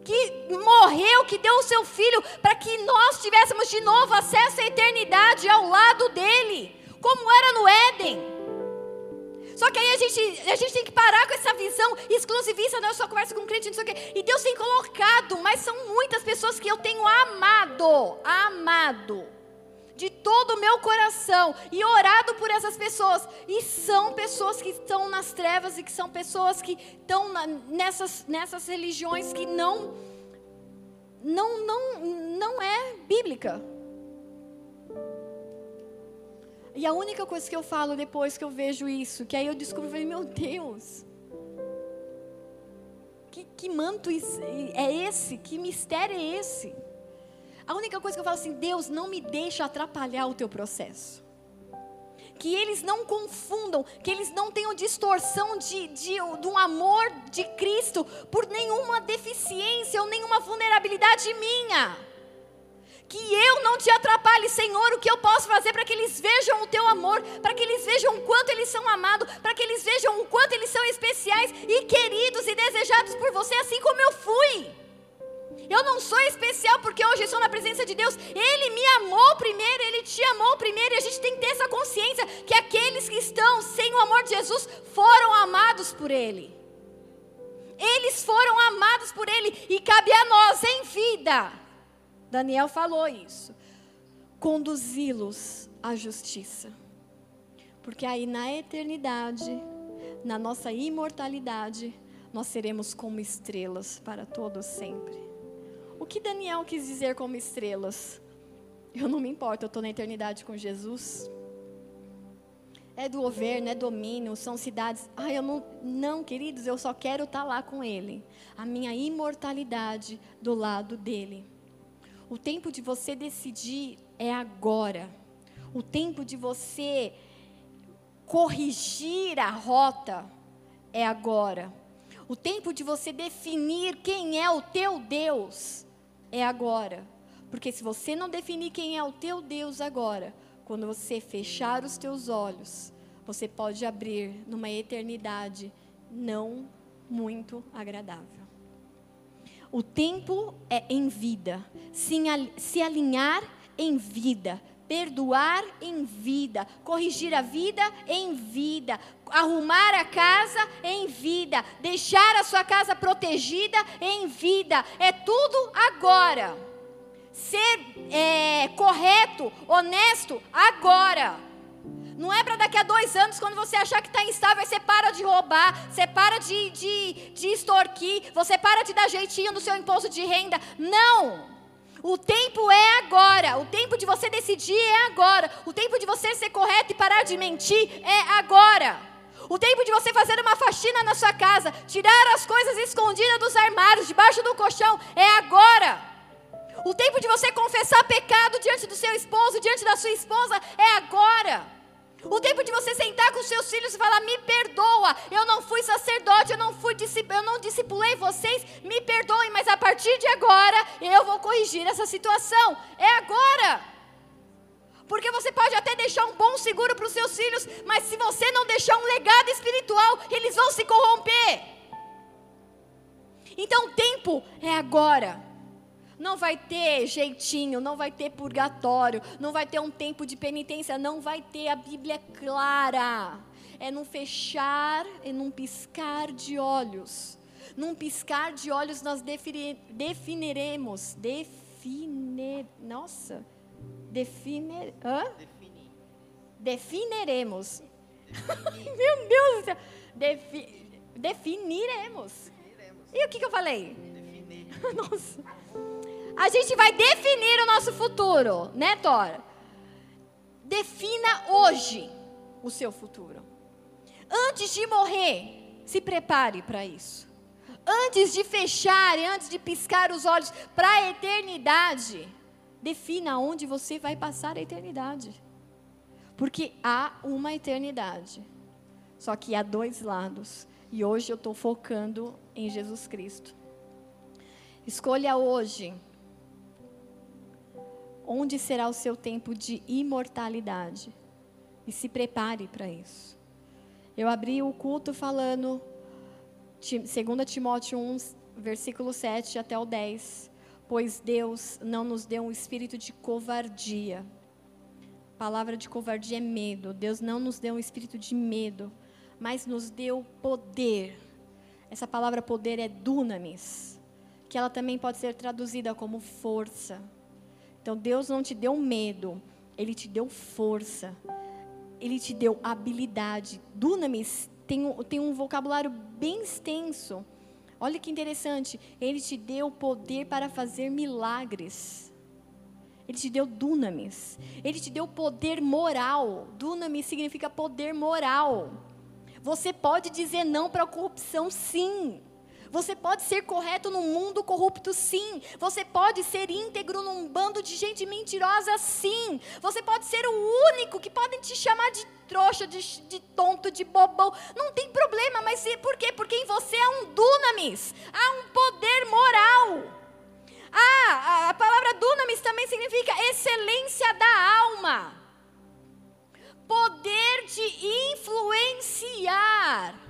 que morreu, que deu o seu filho para que nós tivéssemos de novo acesso à eternidade ao lado dele, como era no Éden. Só que aí a gente, a gente tem que parar com essa visão exclusivista, não, eu só converso com crente, não sei o quê. E Deus tem colocado, mas são muitas pessoas que eu tenho amado, amado de todo o meu coração e orado por essas pessoas. E são pessoas que estão nas trevas e que são pessoas que estão na, nessas, nessas religiões que não, não, não, não é bíblica. E a única coisa que eu falo depois que eu vejo isso, que aí eu descubro, eu falei, meu Deus, que, que manto é esse? Que mistério é esse? A única coisa que eu falo assim, Deus, não me deixa atrapalhar o teu processo. Que eles não confundam, que eles não tenham distorção de, de, um amor de Cristo por nenhuma deficiência ou nenhuma vulnerabilidade minha. Que eu não te atrapalhe, Senhor, o que eu posso fazer para que eles vejam o teu amor, para que eles vejam o quanto eles são amados, para que eles vejam o quanto eles são especiais e queridos e desejados por você, assim como eu fui. Eu não sou especial porque hoje estou na presença de Deus. Ele me amou primeiro, ele te amou primeiro. E a gente tem que ter essa consciência que aqueles que estão sem o amor de Jesus foram amados por Ele. Eles foram amados por Ele e cabe a nós em vida. Daniel falou isso. Conduzi-los à justiça. Porque aí na eternidade, na nossa imortalidade, nós seremos como estrelas para todos sempre. O que Daniel quis dizer como estrelas? Eu não me importo, eu estou na eternidade com Jesus. É do governo, é domínio, são cidades. Ah, eu não, não, queridos, eu só quero estar tá lá com Ele. A minha imortalidade do lado dele. O tempo de você decidir é agora. O tempo de você corrigir a rota é agora. O tempo de você definir quem é o teu Deus é agora. Porque se você não definir quem é o teu Deus agora, quando você fechar os teus olhos, você pode abrir numa eternidade não muito agradável. O tempo é em vida, se alinhar em vida, perdoar em vida, corrigir a vida em vida, arrumar a casa em vida, deixar a sua casa protegida em vida. É tudo agora. Ser é, correto, honesto, agora. Não é para daqui a dois anos, quando você achar que está instável, você para de roubar, você para de, de, de extorquir, você para de dar jeitinho no seu imposto de renda. Não! O tempo é agora. O tempo de você decidir é agora. O tempo de você ser correto e parar de mentir é agora. O tempo de você fazer uma faxina na sua casa, tirar as coisas escondidas dos armários, debaixo do colchão, é agora. O tempo de você confessar pecado diante do seu esposo, diante da sua esposa, é agora. O tempo de você sentar com seus filhos e falar: "Me perdoa, eu não fui sacerdote, eu não fui eu não discipulei vocês, me perdoem, mas a partir de agora eu vou corrigir essa situação". É agora. Porque você pode até deixar um bom seguro para os seus filhos, mas se você não deixar um legado espiritual, eles vão se corromper. Então o tempo é agora. Não vai ter jeitinho, não vai ter purgatório, não vai ter um tempo de penitência, não vai ter a Bíblia clara. É num fechar e num piscar de olhos. Num piscar de olhos nós defini definiremos, define, nossa, define, hã? Definir. Definiremos. [LAUGHS] Meu Deus do céu. Defi, definiremos. definiremos. E o que, que eu falei? Definir. [LAUGHS] nossa. A gente vai definir o nosso futuro, né, Tora? Defina hoje o seu futuro. Antes de morrer, se prepare para isso. Antes de fechar antes de piscar os olhos para a eternidade, defina onde você vai passar a eternidade. Porque há uma eternidade. Só que há dois lados. E hoje eu estou focando em Jesus Cristo. Escolha hoje onde será o seu tempo de imortalidade. E se prepare para isso. Eu abri o culto falando, 2 Timóteo 1, versículo 7 até o 10. Pois Deus não nos deu um espírito de covardia. A palavra de covardia é medo. Deus não nos deu um espírito de medo, mas nos deu poder. Essa palavra poder é dunamis, que ela também pode ser traduzida como força então Deus não te deu medo, Ele te deu força, Ele te deu habilidade. Dunamis tem, tem um vocabulário bem extenso. Olha que interessante, Ele te deu poder para fazer milagres. Ele te deu dunamis. Ele te deu poder moral. Dunamis significa poder moral. Você pode dizer não para a corrupção, sim. Você pode ser correto num mundo corrupto, sim. Você pode ser íntegro num bando de gente mentirosa, sim. Você pode ser o único que podem te chamar de trouxa, de, de tonto, de bobão. Não tem problema, mas por quê? Porque em você há um dunamis, há um poder moral. Ah, a palavra dunamis também significa excelência da alma. Poder de influenciar.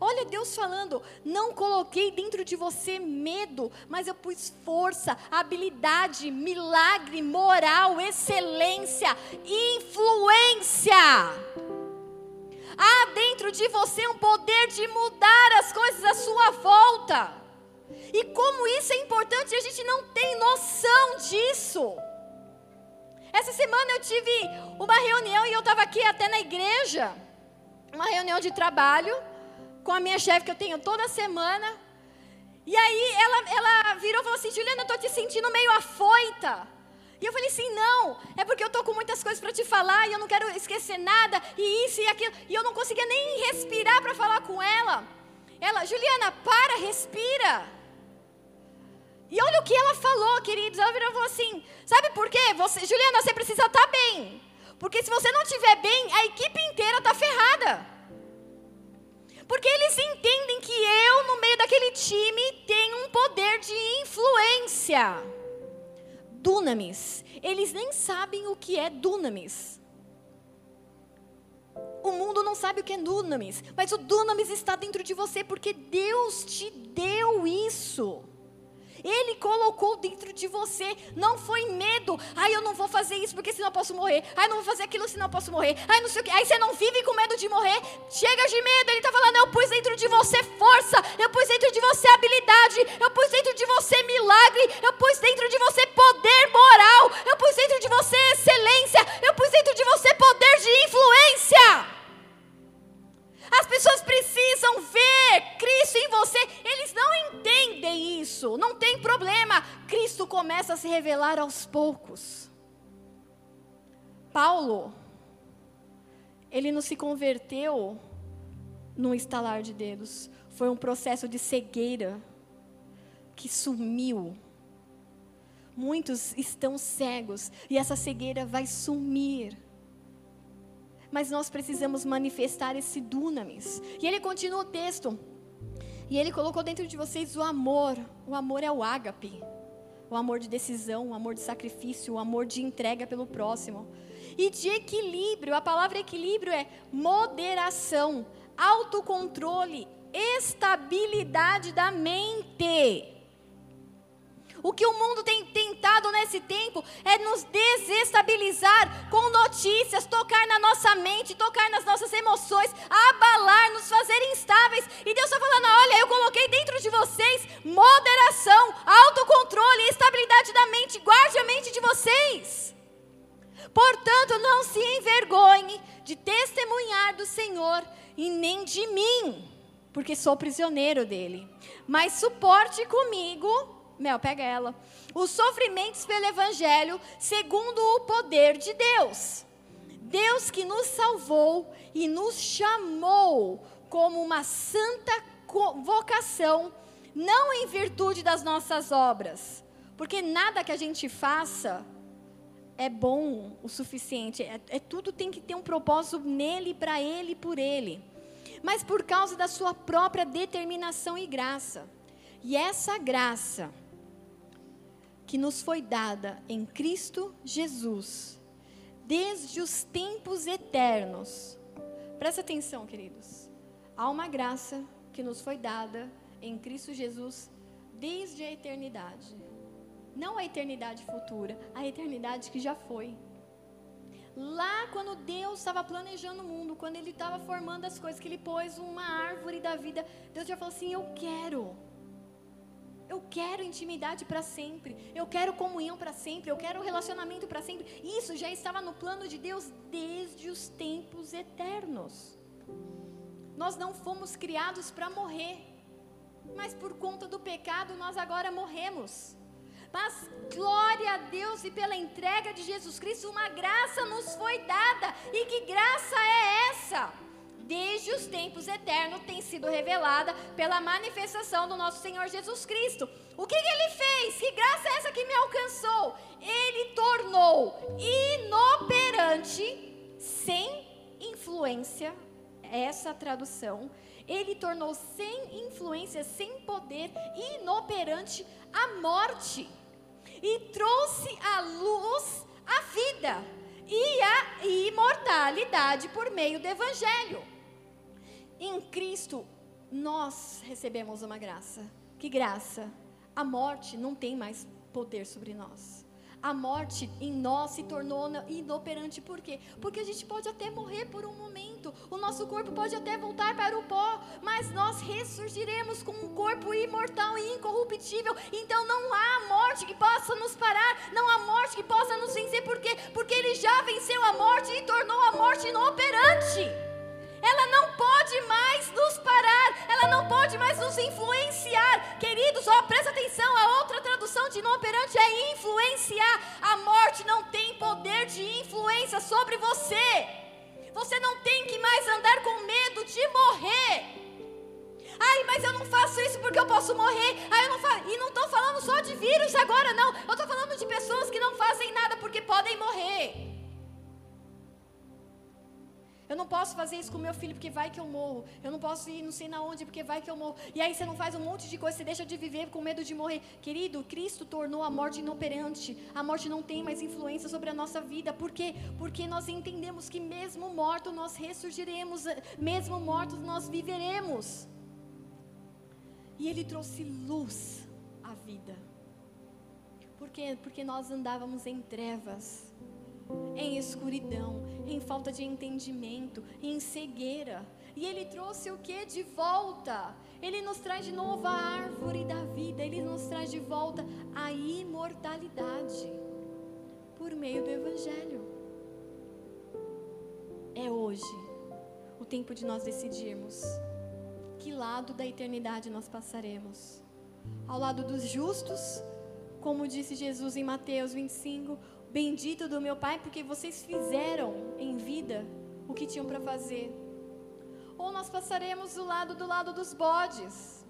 Olha Deus falando: não coloquei dentro de você medo, mas eu pus força, habilidade, milagre, moral, excelência, influência. Há dentro de você um poder de mudar as coisas à sua volta. E como isso é importante, a gente não tem noção disso. Essa semana eu tive uma reunião e eu estava aqui até na igreja, uma reunião de trabalho com a minha chefe que eu tenho toda semana. E aí ela, ela virou e falou assim: Juliana, eu estou te sentindo meio afoita. E eu falei assim: não, é porque eu estou com muitas coisas para te falar e eu não quero esquecer nada, e isso e aquilo. E eu não conseguia nem respirar para falar com ela. Ela, Juliana, para, respira. E olha o que ela falou, queridos. Ela virou e falou assim: sabe por quê? Você, Juliana, você precisa estar tá bem. Porque se você não estiver bem, a equipe inteira está ferrada. Porque eles entendem que eu, no meio daquele time, tenho um poder de influência. Dunamis. Eles nem sabem o que é dunamis. O mundo não sabe o que é dunamis, mas o dunamis está dentro de você porque Deus te deu isso. Ele colocou dentro de você. Não foi medo. Ai, eu não vou fazer isso porque senão eu posso morrer. Ai, não vou fazer aquilo senão eu posso morrer. Ai, não sei o que. Aí você não vive com medo de morrer. Chega de medo. Ele está falando: eu pus dentro de você força. Eu pus dentro de você habilidade. Eu pus dentro de você milagre. Eu pus dentro de você poder moral. Eu pus dentro de você excelência. Eu pus dentro de você poder de influência. As pessoas precisam ver Cristo em você. Eles não entendem isso. Não tem problema. Cristo começa a se revelar aos poucos. Paulo, ele não se converteu num estalar de dedos. Foi um processo de cegueira que sumiu. Muitos estão cegos e essa cegueira vai sumir. Mas nós precisamos manifestar esse dunamis. E ele continua o texto. E ele colocou dentro de vocês o amor. O amor é o ágape. O amor de decisão, o amor de sacrifício, o amor de entrega pelo próximo. E de equilíbrio, a palavra equilíbrio é moderação, autocontrole, estabilidade da mente. O que o mundo tem tentado nesse tempo é nos desestabilizar com notícias, tocar na nossa mente, tocar nas nossas emoções, abalar, nos fazer instáveis. E Deus está falando: olha, eu coloquei dentro de vocês moderação, autocontrole, estabilidade da mente. Guarde a mente de vocês. Portanto, não se envergonhe de testemunhar do Senhor e nem de mim, porque sou prisioneiro dele. Mas suporte comigo, Mel, pega ela, os sofrimentos pelo Evangelho, segundo o poder de Deus. Deus que nos salvou e nos chamou como uma santa vocação, não em virtude das nossas obras, porque nada que a gente faça é bom o suficiente. É, é tudo tem que ter um propósito nele, para ele, por ele. Mas por causa da sua própria determinação e graça. E essa graça que nos foi dada em Cristo Jesus, desde os tempos eternos. Presta atenção, queridos. Há uma graça que nos foi dada em Cristo Jesus desde a eternidade. Não a eternidade futura, a eternidade que já foi. Lá, quando Deus estava planejando o mundo, quando Ele estava formando as coisas, que Ele pôs uma árvore da vida, Deus já falou assim: Eu quero. Eu quero intimidade para sempre. Eu quero comunhão para sempre. Eu quero relacionamento para sempre. Isso já estava no plano de Deus desde os tempos eternos. Nós não fomos criados para morrer, mas por conta do pecado nós agora morremos. Mas glória a Deus e pela entrega de Jesus Cristo, uma graça nos foi dada. E que graça é essa? Desde os tempos eternos tem sido revelada pela manifestação do nosso Senhor Jesus Cristo. O que, que ele fez? Que graça é essa que me alcançou? Ele tornou inoperante, sem influência, essa tradução, ele tornou sem influência, sem poder, inoperante a morte e trouxe à luz a vida e a imortalidade por meio do Evangelho. Em Cristo, nós recebemos uma graça. Que graça? A morte não tem mais poder sobre nós a morte em nós se tornou inoperante. Por quê? Porque a gente pode até morrer por um momento, o nosso corpo pode até voltar para o pó, mas nós ressurgiremos com um corpo imortal e incorruptível. Então não há morte que possa nos parar, não há morte que possa nos vencer. Por quê? Porque Ele já venceu a morte e tornou a morte inoperante ela não pode mais nos parar, ela não pode mais nos influenciar. Queridos, ó, presta atenção, a outra tradução de inoperante é influenciar. A morte não tem poder de influência sobre você. Você não tem que mais andar com medo de morrer. Ai, mas eu não faço isso porque eu posso morrer. Ai, eu não fa... E não estou falando só de vírus agora, não. Eu estou falando de pessoas que não fazem nada porque podem morrer. Eu não posso fazer isso com meu filho porque vai que eu morro. Eu não posso ir não sei na onde porque vai que eu morro. E aí você não faz um monte de coisa, você deixa de viver com medo de morrer. Querido, Cristo tornou a morte inoperante. A morte não tem mais influência sobre a nossa vida. Por quê? Porque nós entendemos que mesmo morto nós ressurgiremos, mesmo mortos nós viveremos. E ele trouxe luz à vida. Por quê? Porque nós andávamos em trevas em escuridão, em falta de entendimento, em cegueira. E Ele trouxe o que de volta? Ele nos traz de novo a árvore da vida, Ele nos traz de volta a imortalidade por meio do Evangelho. É hoje o tempo de nós decidirmos que lado da eternidade nós passaremos. Ao lado dos justos Como disse Jesus em Mateus 25: Bendito do meu Pai, porque vocês fizeram em vida o que tinham para fazer. Ou nós passaremos do lado do lado dos bodes,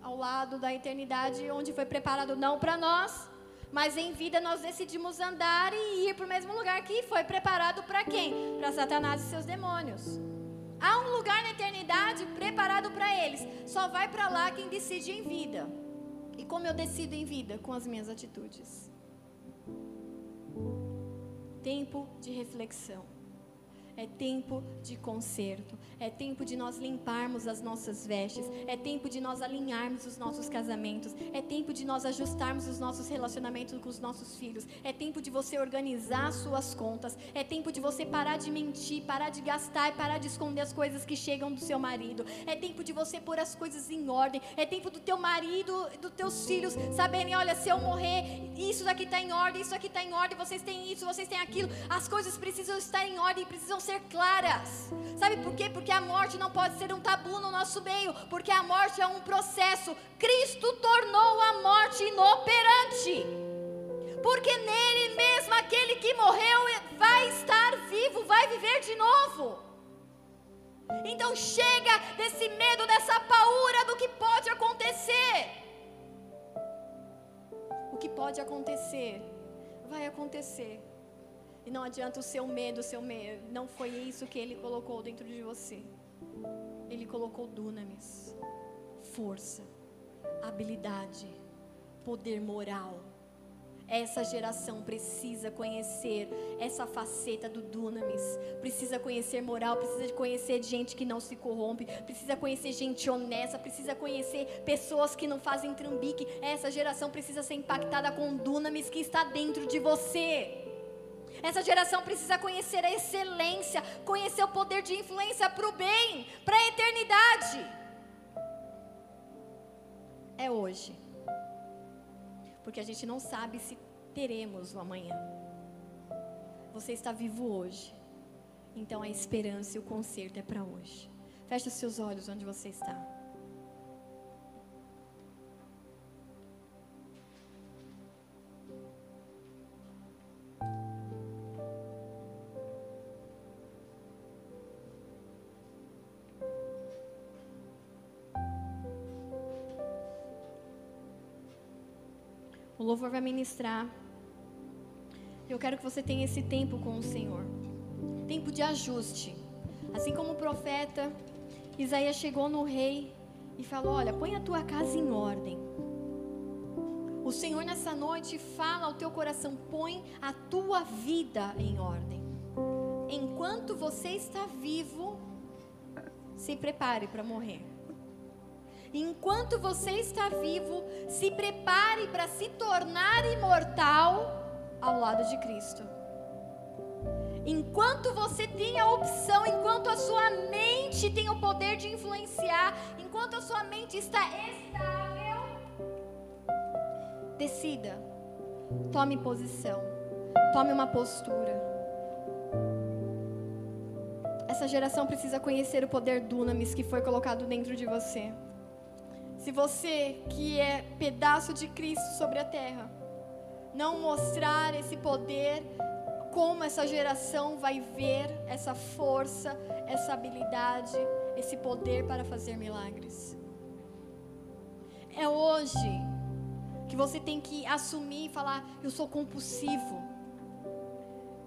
ao lado da eternidade, onde foi preparado não para nós, mas em vida nós decidimos andar e ir para o mesmo lugar que foi preparado para quem? Para Satanás e seus demônios. Há um lugar na eternidade preparado para eles. Só vai para lá quem decide em vida. E como eu decido em vida? Com as minhas atitudes. Tempo de reflexão. É tempo de conserto. É tempo de nós limparmos as nossas vestes. É tempo de nós alinharmos os nossos casamentos. É tempo de nós ajustarmos os nossos relacionamentos com os nossos filhos. É tempo de você organizar suas contas. É tempo de você parar de mentir, parar de gastar e parar de esconder as coisas que chegam do seu marido. É tempo de você pôr as coisas em ordem. É tempo do teu marido, dos teus filhos saberem, olha, se eu morrer, isso daqui está em ordem, isso aqui está em ordem, vocês têm isso, vocês têm aquilo. As coisas precisam estar em ordem, precisam ser ser claras. Sabe por quê? Porque a morte não pode ser um tabu no nosso meio, porque a morte é um processo. Cristo tornou a morte inoperante. Porque nele mesmo aquele que morreu vai estar vivo, vai viver de novo. Então chega desse medo, dessa paura do que pode acontecer. O que pode acontecer, vai acontecer. E não adianta o seu medo, o seu medo. Não foi isso que ele colocou dentro de você. Ele colocou dunamis, força, habilidade, poder moral. Essa geração precisa conhecer essa faceta do dunamis. Precisa conhecer moral, precisa conhecer gente que não se corrompe, precisa conhecer gente honesta, precisa conhecer pessoas que não fazem trambique. Essa geração precisa ser impactada com o dunamis que está dentro de você. Essa geração precisa conhecer a excelência, conhecer o poder de influência para o bem, para a eternidade. É hoje. Porque a gente não sabe se teremos o amanhã. Você está vivo hoje. Então a esperança e o conserto é para hoje. Feche os seus olhos onde você está. O louvor vai ministrar. Eu quero que você tenha esse tempo com o Senhor. Tempo de ajuste. Assim como o profeta Isaías chegou no rei e falou: Olha, põe a tua casa em ordem. O Senhor nessa noite fala ao teu coração: põe a tua vida em ordem. Enquanto você está vivo, se prepare para morrer. Enquanto você está vivo, se prepare para se tornar imortal ao lado de Cristo. Enquanto você tem a opção, enquanto a sua mente tem o poder de influenciar, enquanto a sua mente está estável, decida, tome posição, tome uma postura. Essa geração precisa conhecer o poder dunamis que foi colocado dentro de você. Se você, que é pedaço de Cristo sobre a terra, não mostrar esse poder, como essa geração vai ver essa força, essa habilidade, esse poder para fazer milagres. É hoje que você tem que assumir e falar: eu sou compulsivo,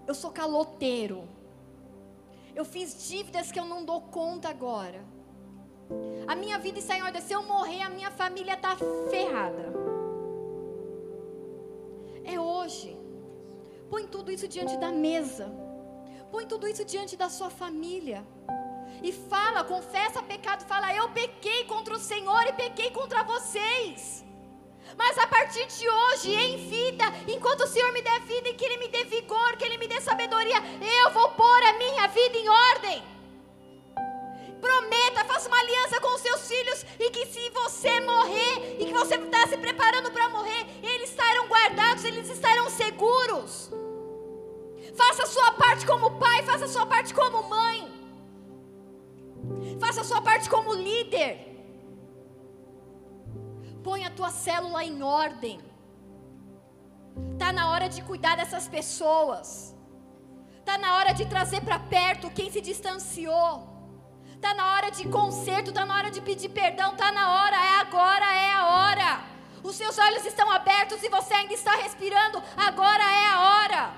eu sou caloteiro, eu fiz dívidas que eu não dou conta agora. A minha vida ordem. Se eu morrer, a minha família está ferrada. É hoje. Põe tudo isso diante da mesa. Põe tudo isso diante da sua família. E fala, confessa pecado, fala: Eu pequei contra o Senhor e pequei contra vocês. Mas a partir de hoje, em vida, enquanto o Senhor me der vida e que Ele me dê vigor, que Ele me dê sabedoria, eu vou pôr a minha vida em ordem. Prometa, faça uma aliança com os seus filhos e que se você morrer e que você está se preparando para morrer, eles estarão guardados, eles estarão seguros. Faça a sua parte como pai, faça a sua parte como mãe. Faça a sua parte como líder. Põe a tua célula em ordem. Tá na hora de cuidar dessas pessoas. Tá na hora de trazer para perto quem se distanciou. Tá na hora de conserto, tá na hora de pedir perdão, tá na hora, é agora, é a hora. Os seus olhos estão abertos e você ainda está respirando, agora é a hora.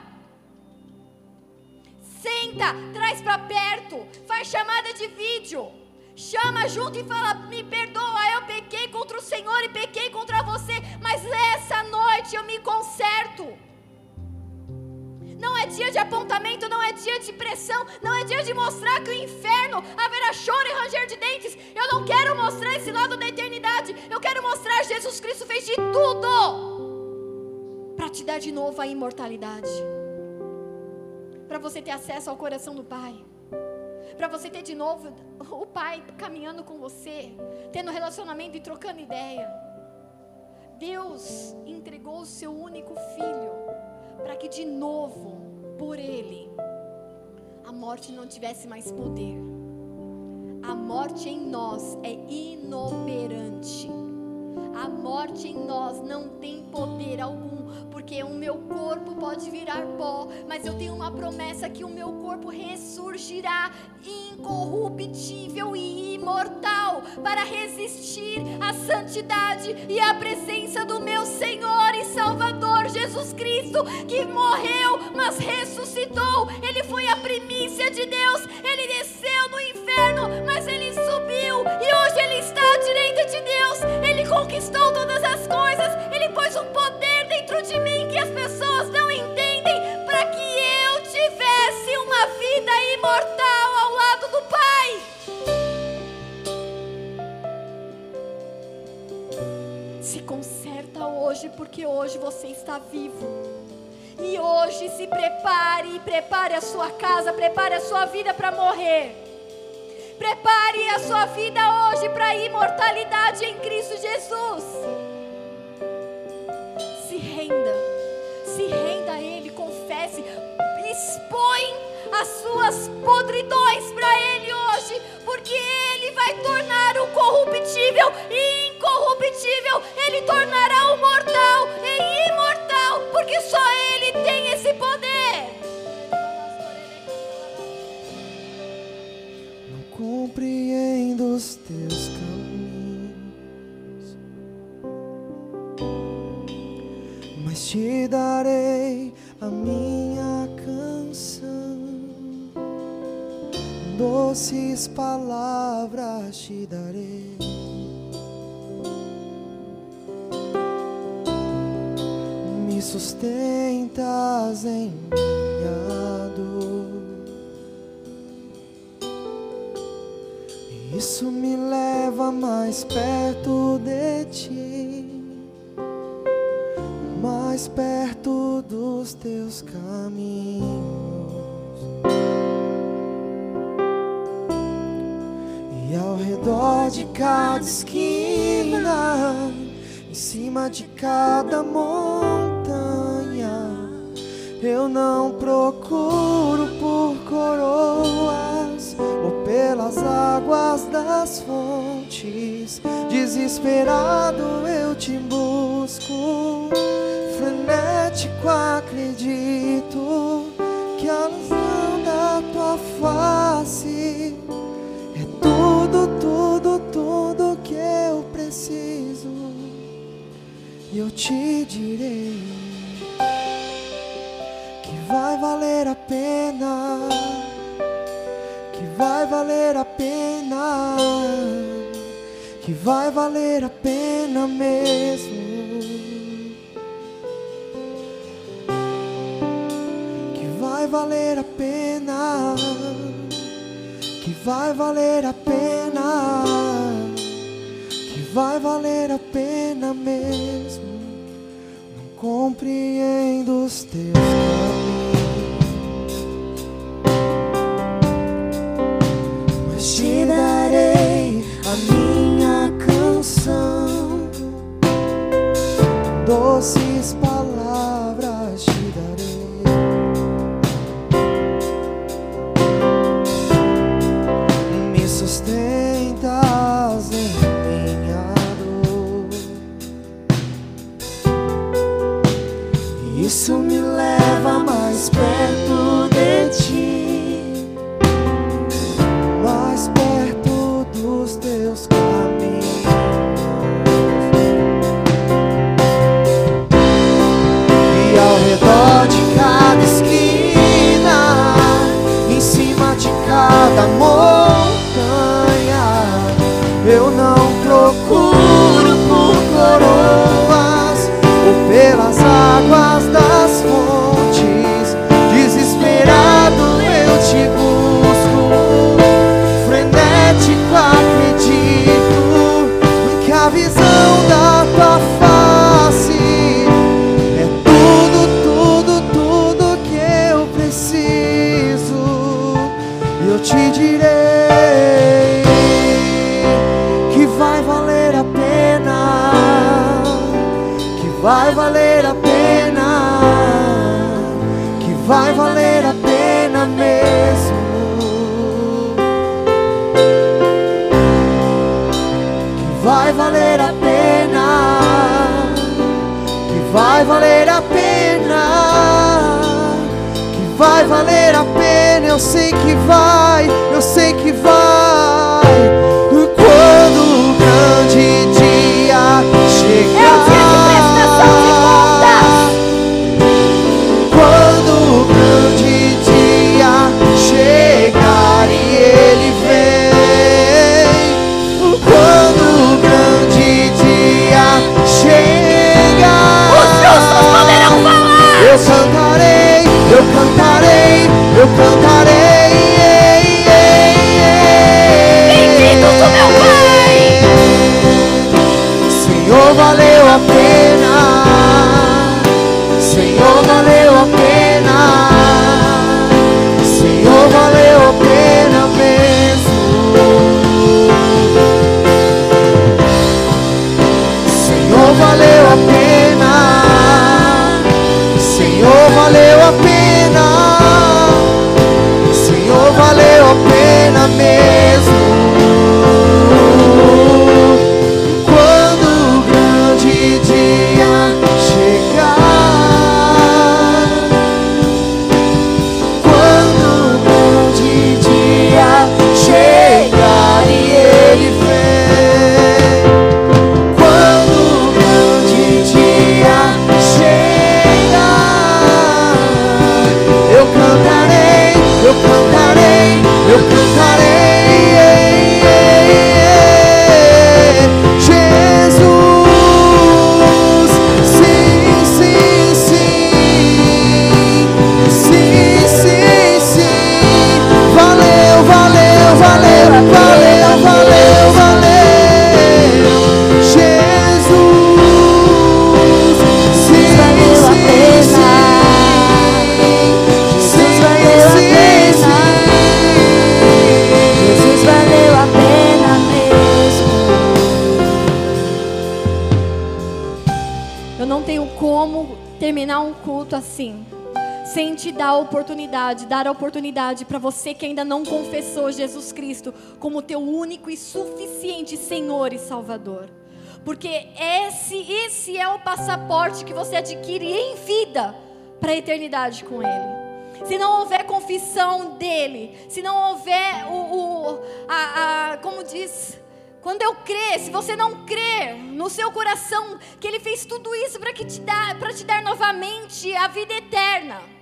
Senta, traz para perto, faz chamada de vídeo. Chama junto e fala: Me perdoa, eu pequei contra o Senhor e pequei contra você, mas essa noite eu me conserto. Não é dia de apontamento, não é dia de pressão, não é dia de mostrar que o inferno haverá choro e ranger de dentes. Eu não quero mostrar esse lado da eternidade. Eu quero mostrar Jesus Cristo fez de tudo para te dar de novo a imortalidade. Para você ter acesso ao coração do Pai para você ter de novo o Pai caminhando com você, tendo relacionamento e trocando ideia. Deus entregou o seu único filho para que de novo, por ele, a morte não tivesse mais poder. A morte em nós é inoperante. A morte em nós não tem poder algum, porque o meu corpo pode virar pó, mas eu tenho uma promessa que o meu corpo ressurgirá incorruptível e imortal para resistir à santidade e à presença do meu Senhor e Salvador Jesus Cristo, que morreu, mas ressuscitou. Ele foi a primícia de Deus. Ele desceu no inferno, mas ele subiu e hoje ele está à direita de Deus. Ele conquistou todas as coisas. Ele pôs um poder conserta hoje, porque hoje você está vivo. E hoje se prepare prepare a sua casa, prepare a sua vida para morrer. Prepare a sua vida hoje para a imortalidade em Cristo Jesus. As suas podridões para Ele hoje, porque Ele vai tornar o corruptível incorruptível, Ele tornará o mortal em imortal, porque só Ele tem esse poder. Não compreendo os teus caminhos, mas te darei a minha Doces palavras te darei. Me sustentas em minha dor. Isso me leva mais perto de ti, mais perto dos teus caminhos. E ao redor de cada esquina, em cima de cada montanha, eu não procuro por coroas ou pelas águas das fontes. Desesperado eu te busco, frenético acredito que a luz da tua face preciso. Eu te direi que vai valer a pena, que vai valer a pena, que vai valer a pena mesmo. Que vai valer a pena, que vai valer a pena, vai valer a pena mesmo. Não compreendo os teus caminhos, mas te darei a minha canção, doces palavras Eu sei que vai, eu sei que vai. Dar a oportunidade para você que ainda não confessou Jesus Cristo como teu único e suficiente Senhor e Salvador. Porque esse, esse é o passaporte que você adquire em vida para a eternidade com Ele. Se não houver confissão dele, se não houver o, o a, a, como diz, quando eu crer, se você não crer no seu coração que Ele fez tudo isso para que te dar, para te dar novamente a vida eterna,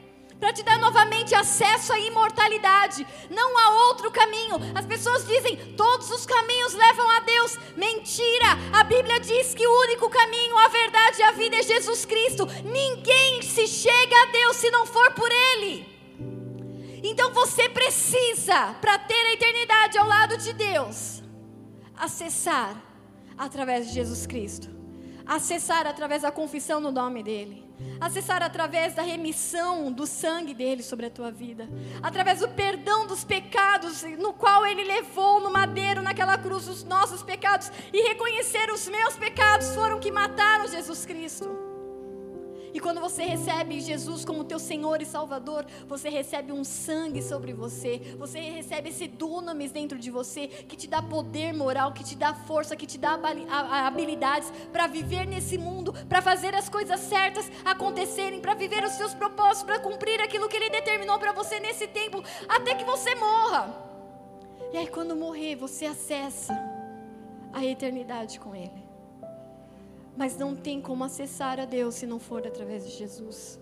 para te dar novamente acesso à imortalidade, não há outro caminho. As pessoas dizem todos os caminhos levam a Deus. Mentira! A Bíblia diz que o único caminho, a verdade e a vida é Jesus Cristo. Ninguém se chega a Deus se não for por Ele. Então você precisa, para ter a eternidade ao lado de Deus, acessar através de Jesus Cristo, acessar através da confissão no nome dEle, acessar através da remissão do sangue dele sobre a tua vida, através do perdão dos pecados no qual Ele levou no madeiro, naquela cruz, os nossos pecados e reconhecer os meus pecados foram que mataram Jesus Cristo. E quando você recebe Jesus como teu Senhor e Salvador, você recebe um sangue sobre você, você recebe esse dunamis dentro de você, que te dá poder moral, que te dá força, que te dá habilidades para viver nesse mundo, para fazer as coisas certas acontecerem, para viver os seus propósitos, para cumprir aquilo que Ele determinou para você nesse tempo, até que você morra. E aí, quando morrer, você acessa a eternidade com Ele. Mas não tem como acessar a Deus se não for através de Jesus.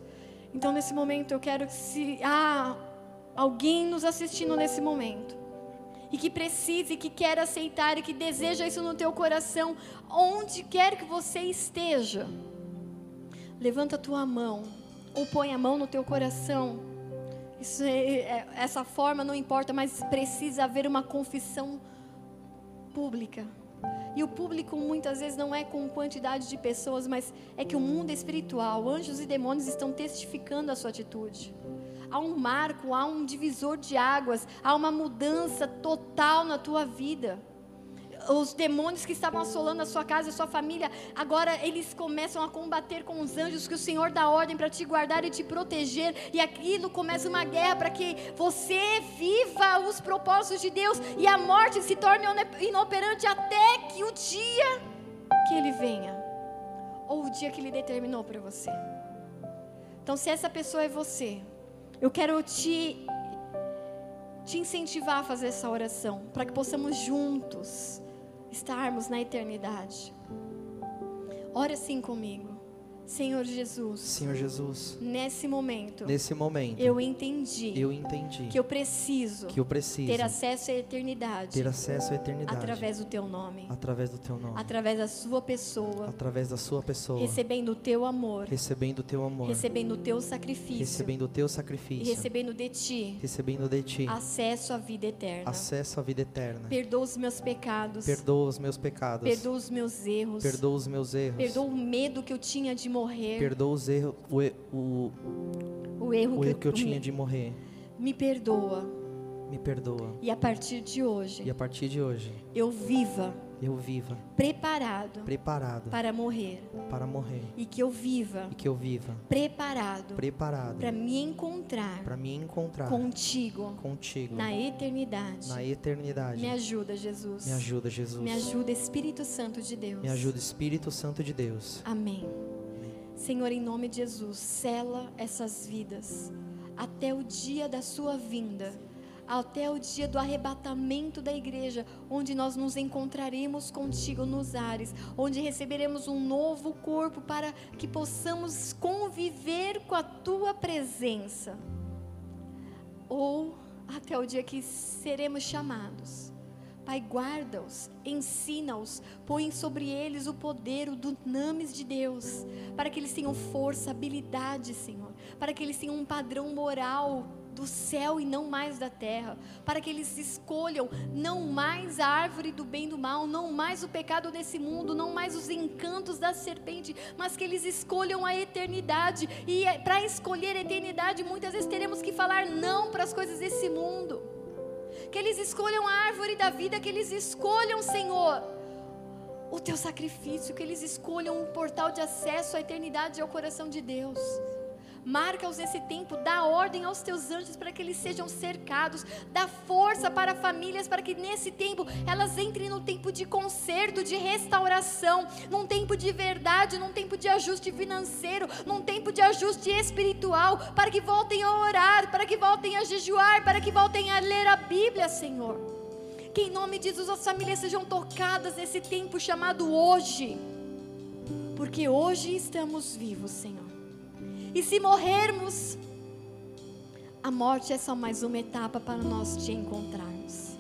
Então, nesse momento, eu quero que se há alguém nos assistindo nesse momento e que precise, que quer aceitar e que deseja isso no teu coração, onde quer que você esteja, levanta a tua mão ou põe a mão no teu coração. Isso é- é- essa forma não importa, mas precisa haver uma confissão pública. E o público muitas vezes não é com quantidade de pessoas, mas é que o mundo espiritual, anjos e demônios estão testificando a sua atitude. Há um marco, há um divisor de águas, há uma mudança total na tua vida. Os demônios que estavam assolando a sua casa a sua família, agora eles começam a combater com os anjos que o Senhor dá ordem para te guardar e te proteger, e aquilo começa uma guerra para que você viva os propósitos de Deus e a morte se torne inoperante até que o dia que ele venha, ou o dia que ele determinou para você. Então, se essa pessoa é você, eu quero te te incentivar a fazer essa oração, para que possamos juntos estarmos na eternidade. Ore assim comigo. Senhor Jesus. Senhor Jesus. Nesse momento. Nesse momento. Eu entendi. Eu entendi. Que eu preciso. Que eu preciso. Ter acesso à eternidade. Ter acesso à eternidade. Através do teu nome. Através do teu nome. Através da sua pessoa. Através da sua pessoa. Recebendo o teu amor. Recebendo o teu amor. Recebendo o teu sacrifício. Recebendo o teu sacrifício. E recebendo de ti. Recebendo de ti. Acesso à vida eterna. Acesso à vida eterna. Perdoa os meus pecados. Perdoa os meus pecados. Perdoa os meus erros. Perdoa os meus erros. Perdoa o medo que eu tinha de morrer. Perdoa os erros, o, o, o erro, o que, erro que eu tinha de morrer. Me perdoa. Me perdoa. E a partir de hoje. E a partir de hoje. Eu viva. Eu viva. Preparado. Preparado. Para morrer. Para morrer. E que eu viva. E que eu viva. Preparado. Preparado. Para me encontrar. Para me encontrar. Contigo. Contigo. Na eternidade. Na eternidade. Me ajuda, Jesus. Me ajuda, Jesus. Me ajuda, Espírito Santo de Deus. Me ajuda, Espírito Santo de Deus. Amém. Senhor, em nome de Jesus, sela essas vidas até o dia da sua vinda, até o dia do arrebatamento da igreja, onde nós nos encontraremos contigo nos ares, onde receberemos um novo corpo para que possamos conviver com a tua presença. Ou até o dia que seremos chamados Pai, guarda-os, ensina-os, põe sobre eles o poder, o dunamis de Deus, para que eles tenham força, habilidade, Senhor, para que eles tenham um padrão moral do céu e não mais da terra, para que eles escolham não mais a árvore do bem e do mal, não mais o pecado desse mundo, não mais os encantos da serpente, mas que eles escolham a eternidade. E é, para escolher a eternidade, muitas vezes teremos que falar não para as coisas desse mundo que eles escolham a árvore da vida, que eles escolham, Senhor, o teu sacrifício, que eles escolham um portal de acesso à eternidade e ao coração de Deus. Marca-os nesse tempo, dá ordem aos teus anjos para que eles sejam cercados, dá força para famílias para que nesse tempo elas entrem no tempo de conserto, de restauração, num tempo de verdade, num tempo de ajuste financeiro, num tempo de ajuste espiritual, para que voltem a orar, para que voltem a jejuar, para que voltem a ler a Bíblia, Senhor. Que em nome de Jesus as famílias sejam tocadas nesse tempo chamado hoje, porque hoje estamos vivos, Senhor. E se morrermos, a morte é só mais uma etapa para nós te encontrarmos.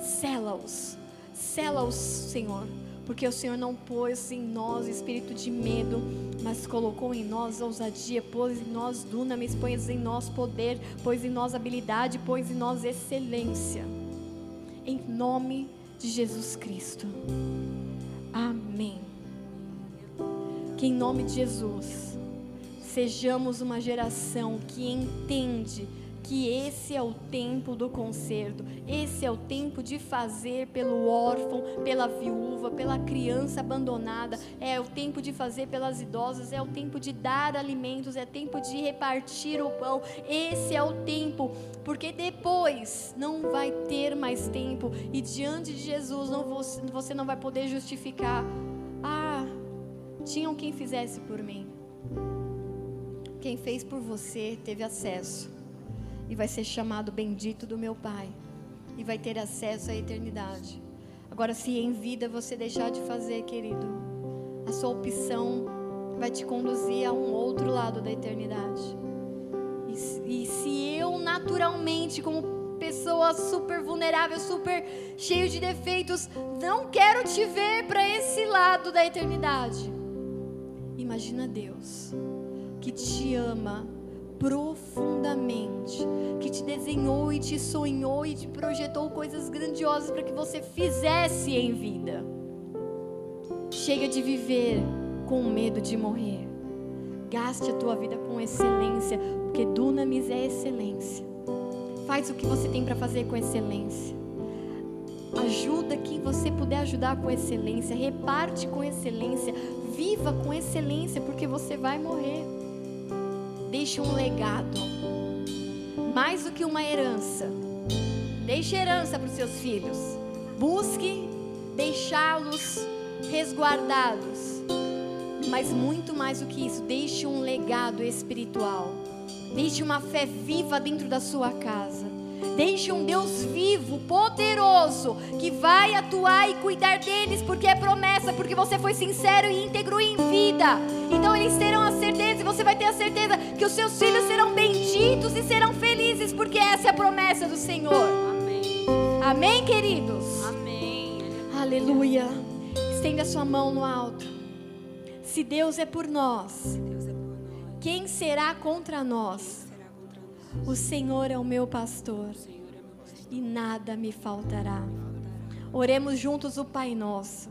Sela-os, sela-os, Senhor, porque o Senhor não pôs em nós espírito de medo, mas colocou em nós ousadia, pôs em nós dunamis, pôs em nós poder, pôs em nós habilidade, pôs em nós excelência. Em nome de Jesus Cristo. Amém. Que em nome de Jesus sejamos uma geração que entende que esse é o tempo do conserto, esse é o tempo de fazer pelo órfão, pela viúva, pela criança abandonada, é o tempo de fazer pelas idosas, é o tempo de dar alimentos, é tempo de repartir o pão. Esse é o tempo, porque depois não vai ter mais tempo e diante de Jesus não você não vai poder justificar. Ah, tinham quem fizesse por mim. Quem fez por você teve acesso e vai ser chamado bendito do meu Pai e vai ter acesso à eternidade. Agora, se em vida você deixar de fazer, querido, a sua opção vai te conduzir a um outro lado da eternidade. E, e se eu naturalmente, como pessoa super vulnerável, super cheio de defeitos, não quero te ver para esse lado da eternidade. Imagina Deus que te ama profundamente, que te desenhou e te sonhou e te projetou coisas grandiosas para que você fizesse em vida. Chega de viver com medo de morrer. Gaste a tua vida com excelência, porque dunamis é excelência. Faz o que você tem para fazer com excelência. Ajuda quem você puder ajudar com excelência, reparte com excelência, viva com excelência, porque você vai morrer. Deixe um legado, mais do que uma herança. Deixe herança para os seus filhos. Busque deixá-los resguardados. Mas muito mais do que isso, deixe um legado espiritual. Deixe uma fé viva dentro da sua casa. Deixe um Deus vivo, poderoso, que vai atuar e cuidar deles, porque é promessa, porque você foi sincero e íntegro em vida. Então eles terão a certeza, e você vai ter a certeza, que os seus filhos serão benditos e serão felizes, porque essa é a promessa do Senhor. Amém. Amém, queridos? Amém. Aleluia. Estenda sua mão no alto. Se Deus é por nós, Deus é por nós. quem será contra nós? O Senhor é o meu pastor. e nada me faltará. Oremos juntos o Pai Nosso.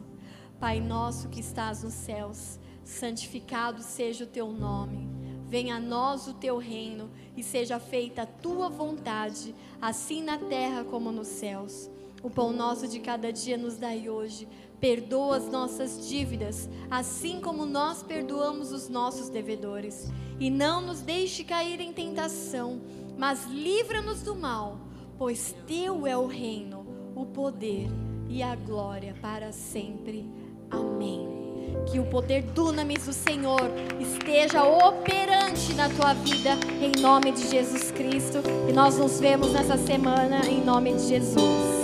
Pai nosso que estás nos céus, santificado seja o teu nome. Venha a nós o teu reino e seja feita a tua vontade, assim na terra como nos céus. O pão nosso de cada dia nos dai hoje. Perdoa as nossas dívidas, assim como nós perdoamos os nossos devedores. E não nos deixe cair em tentação, mas livra-nos do mal, pois teu é o reino, o poder e a glória para sempre. Amém. Que o poder dunamis do Senhor esteja operante na tua vida, em nome de Jesus Cristo. E nós nos vemos nessa semana, em nome de Jesus.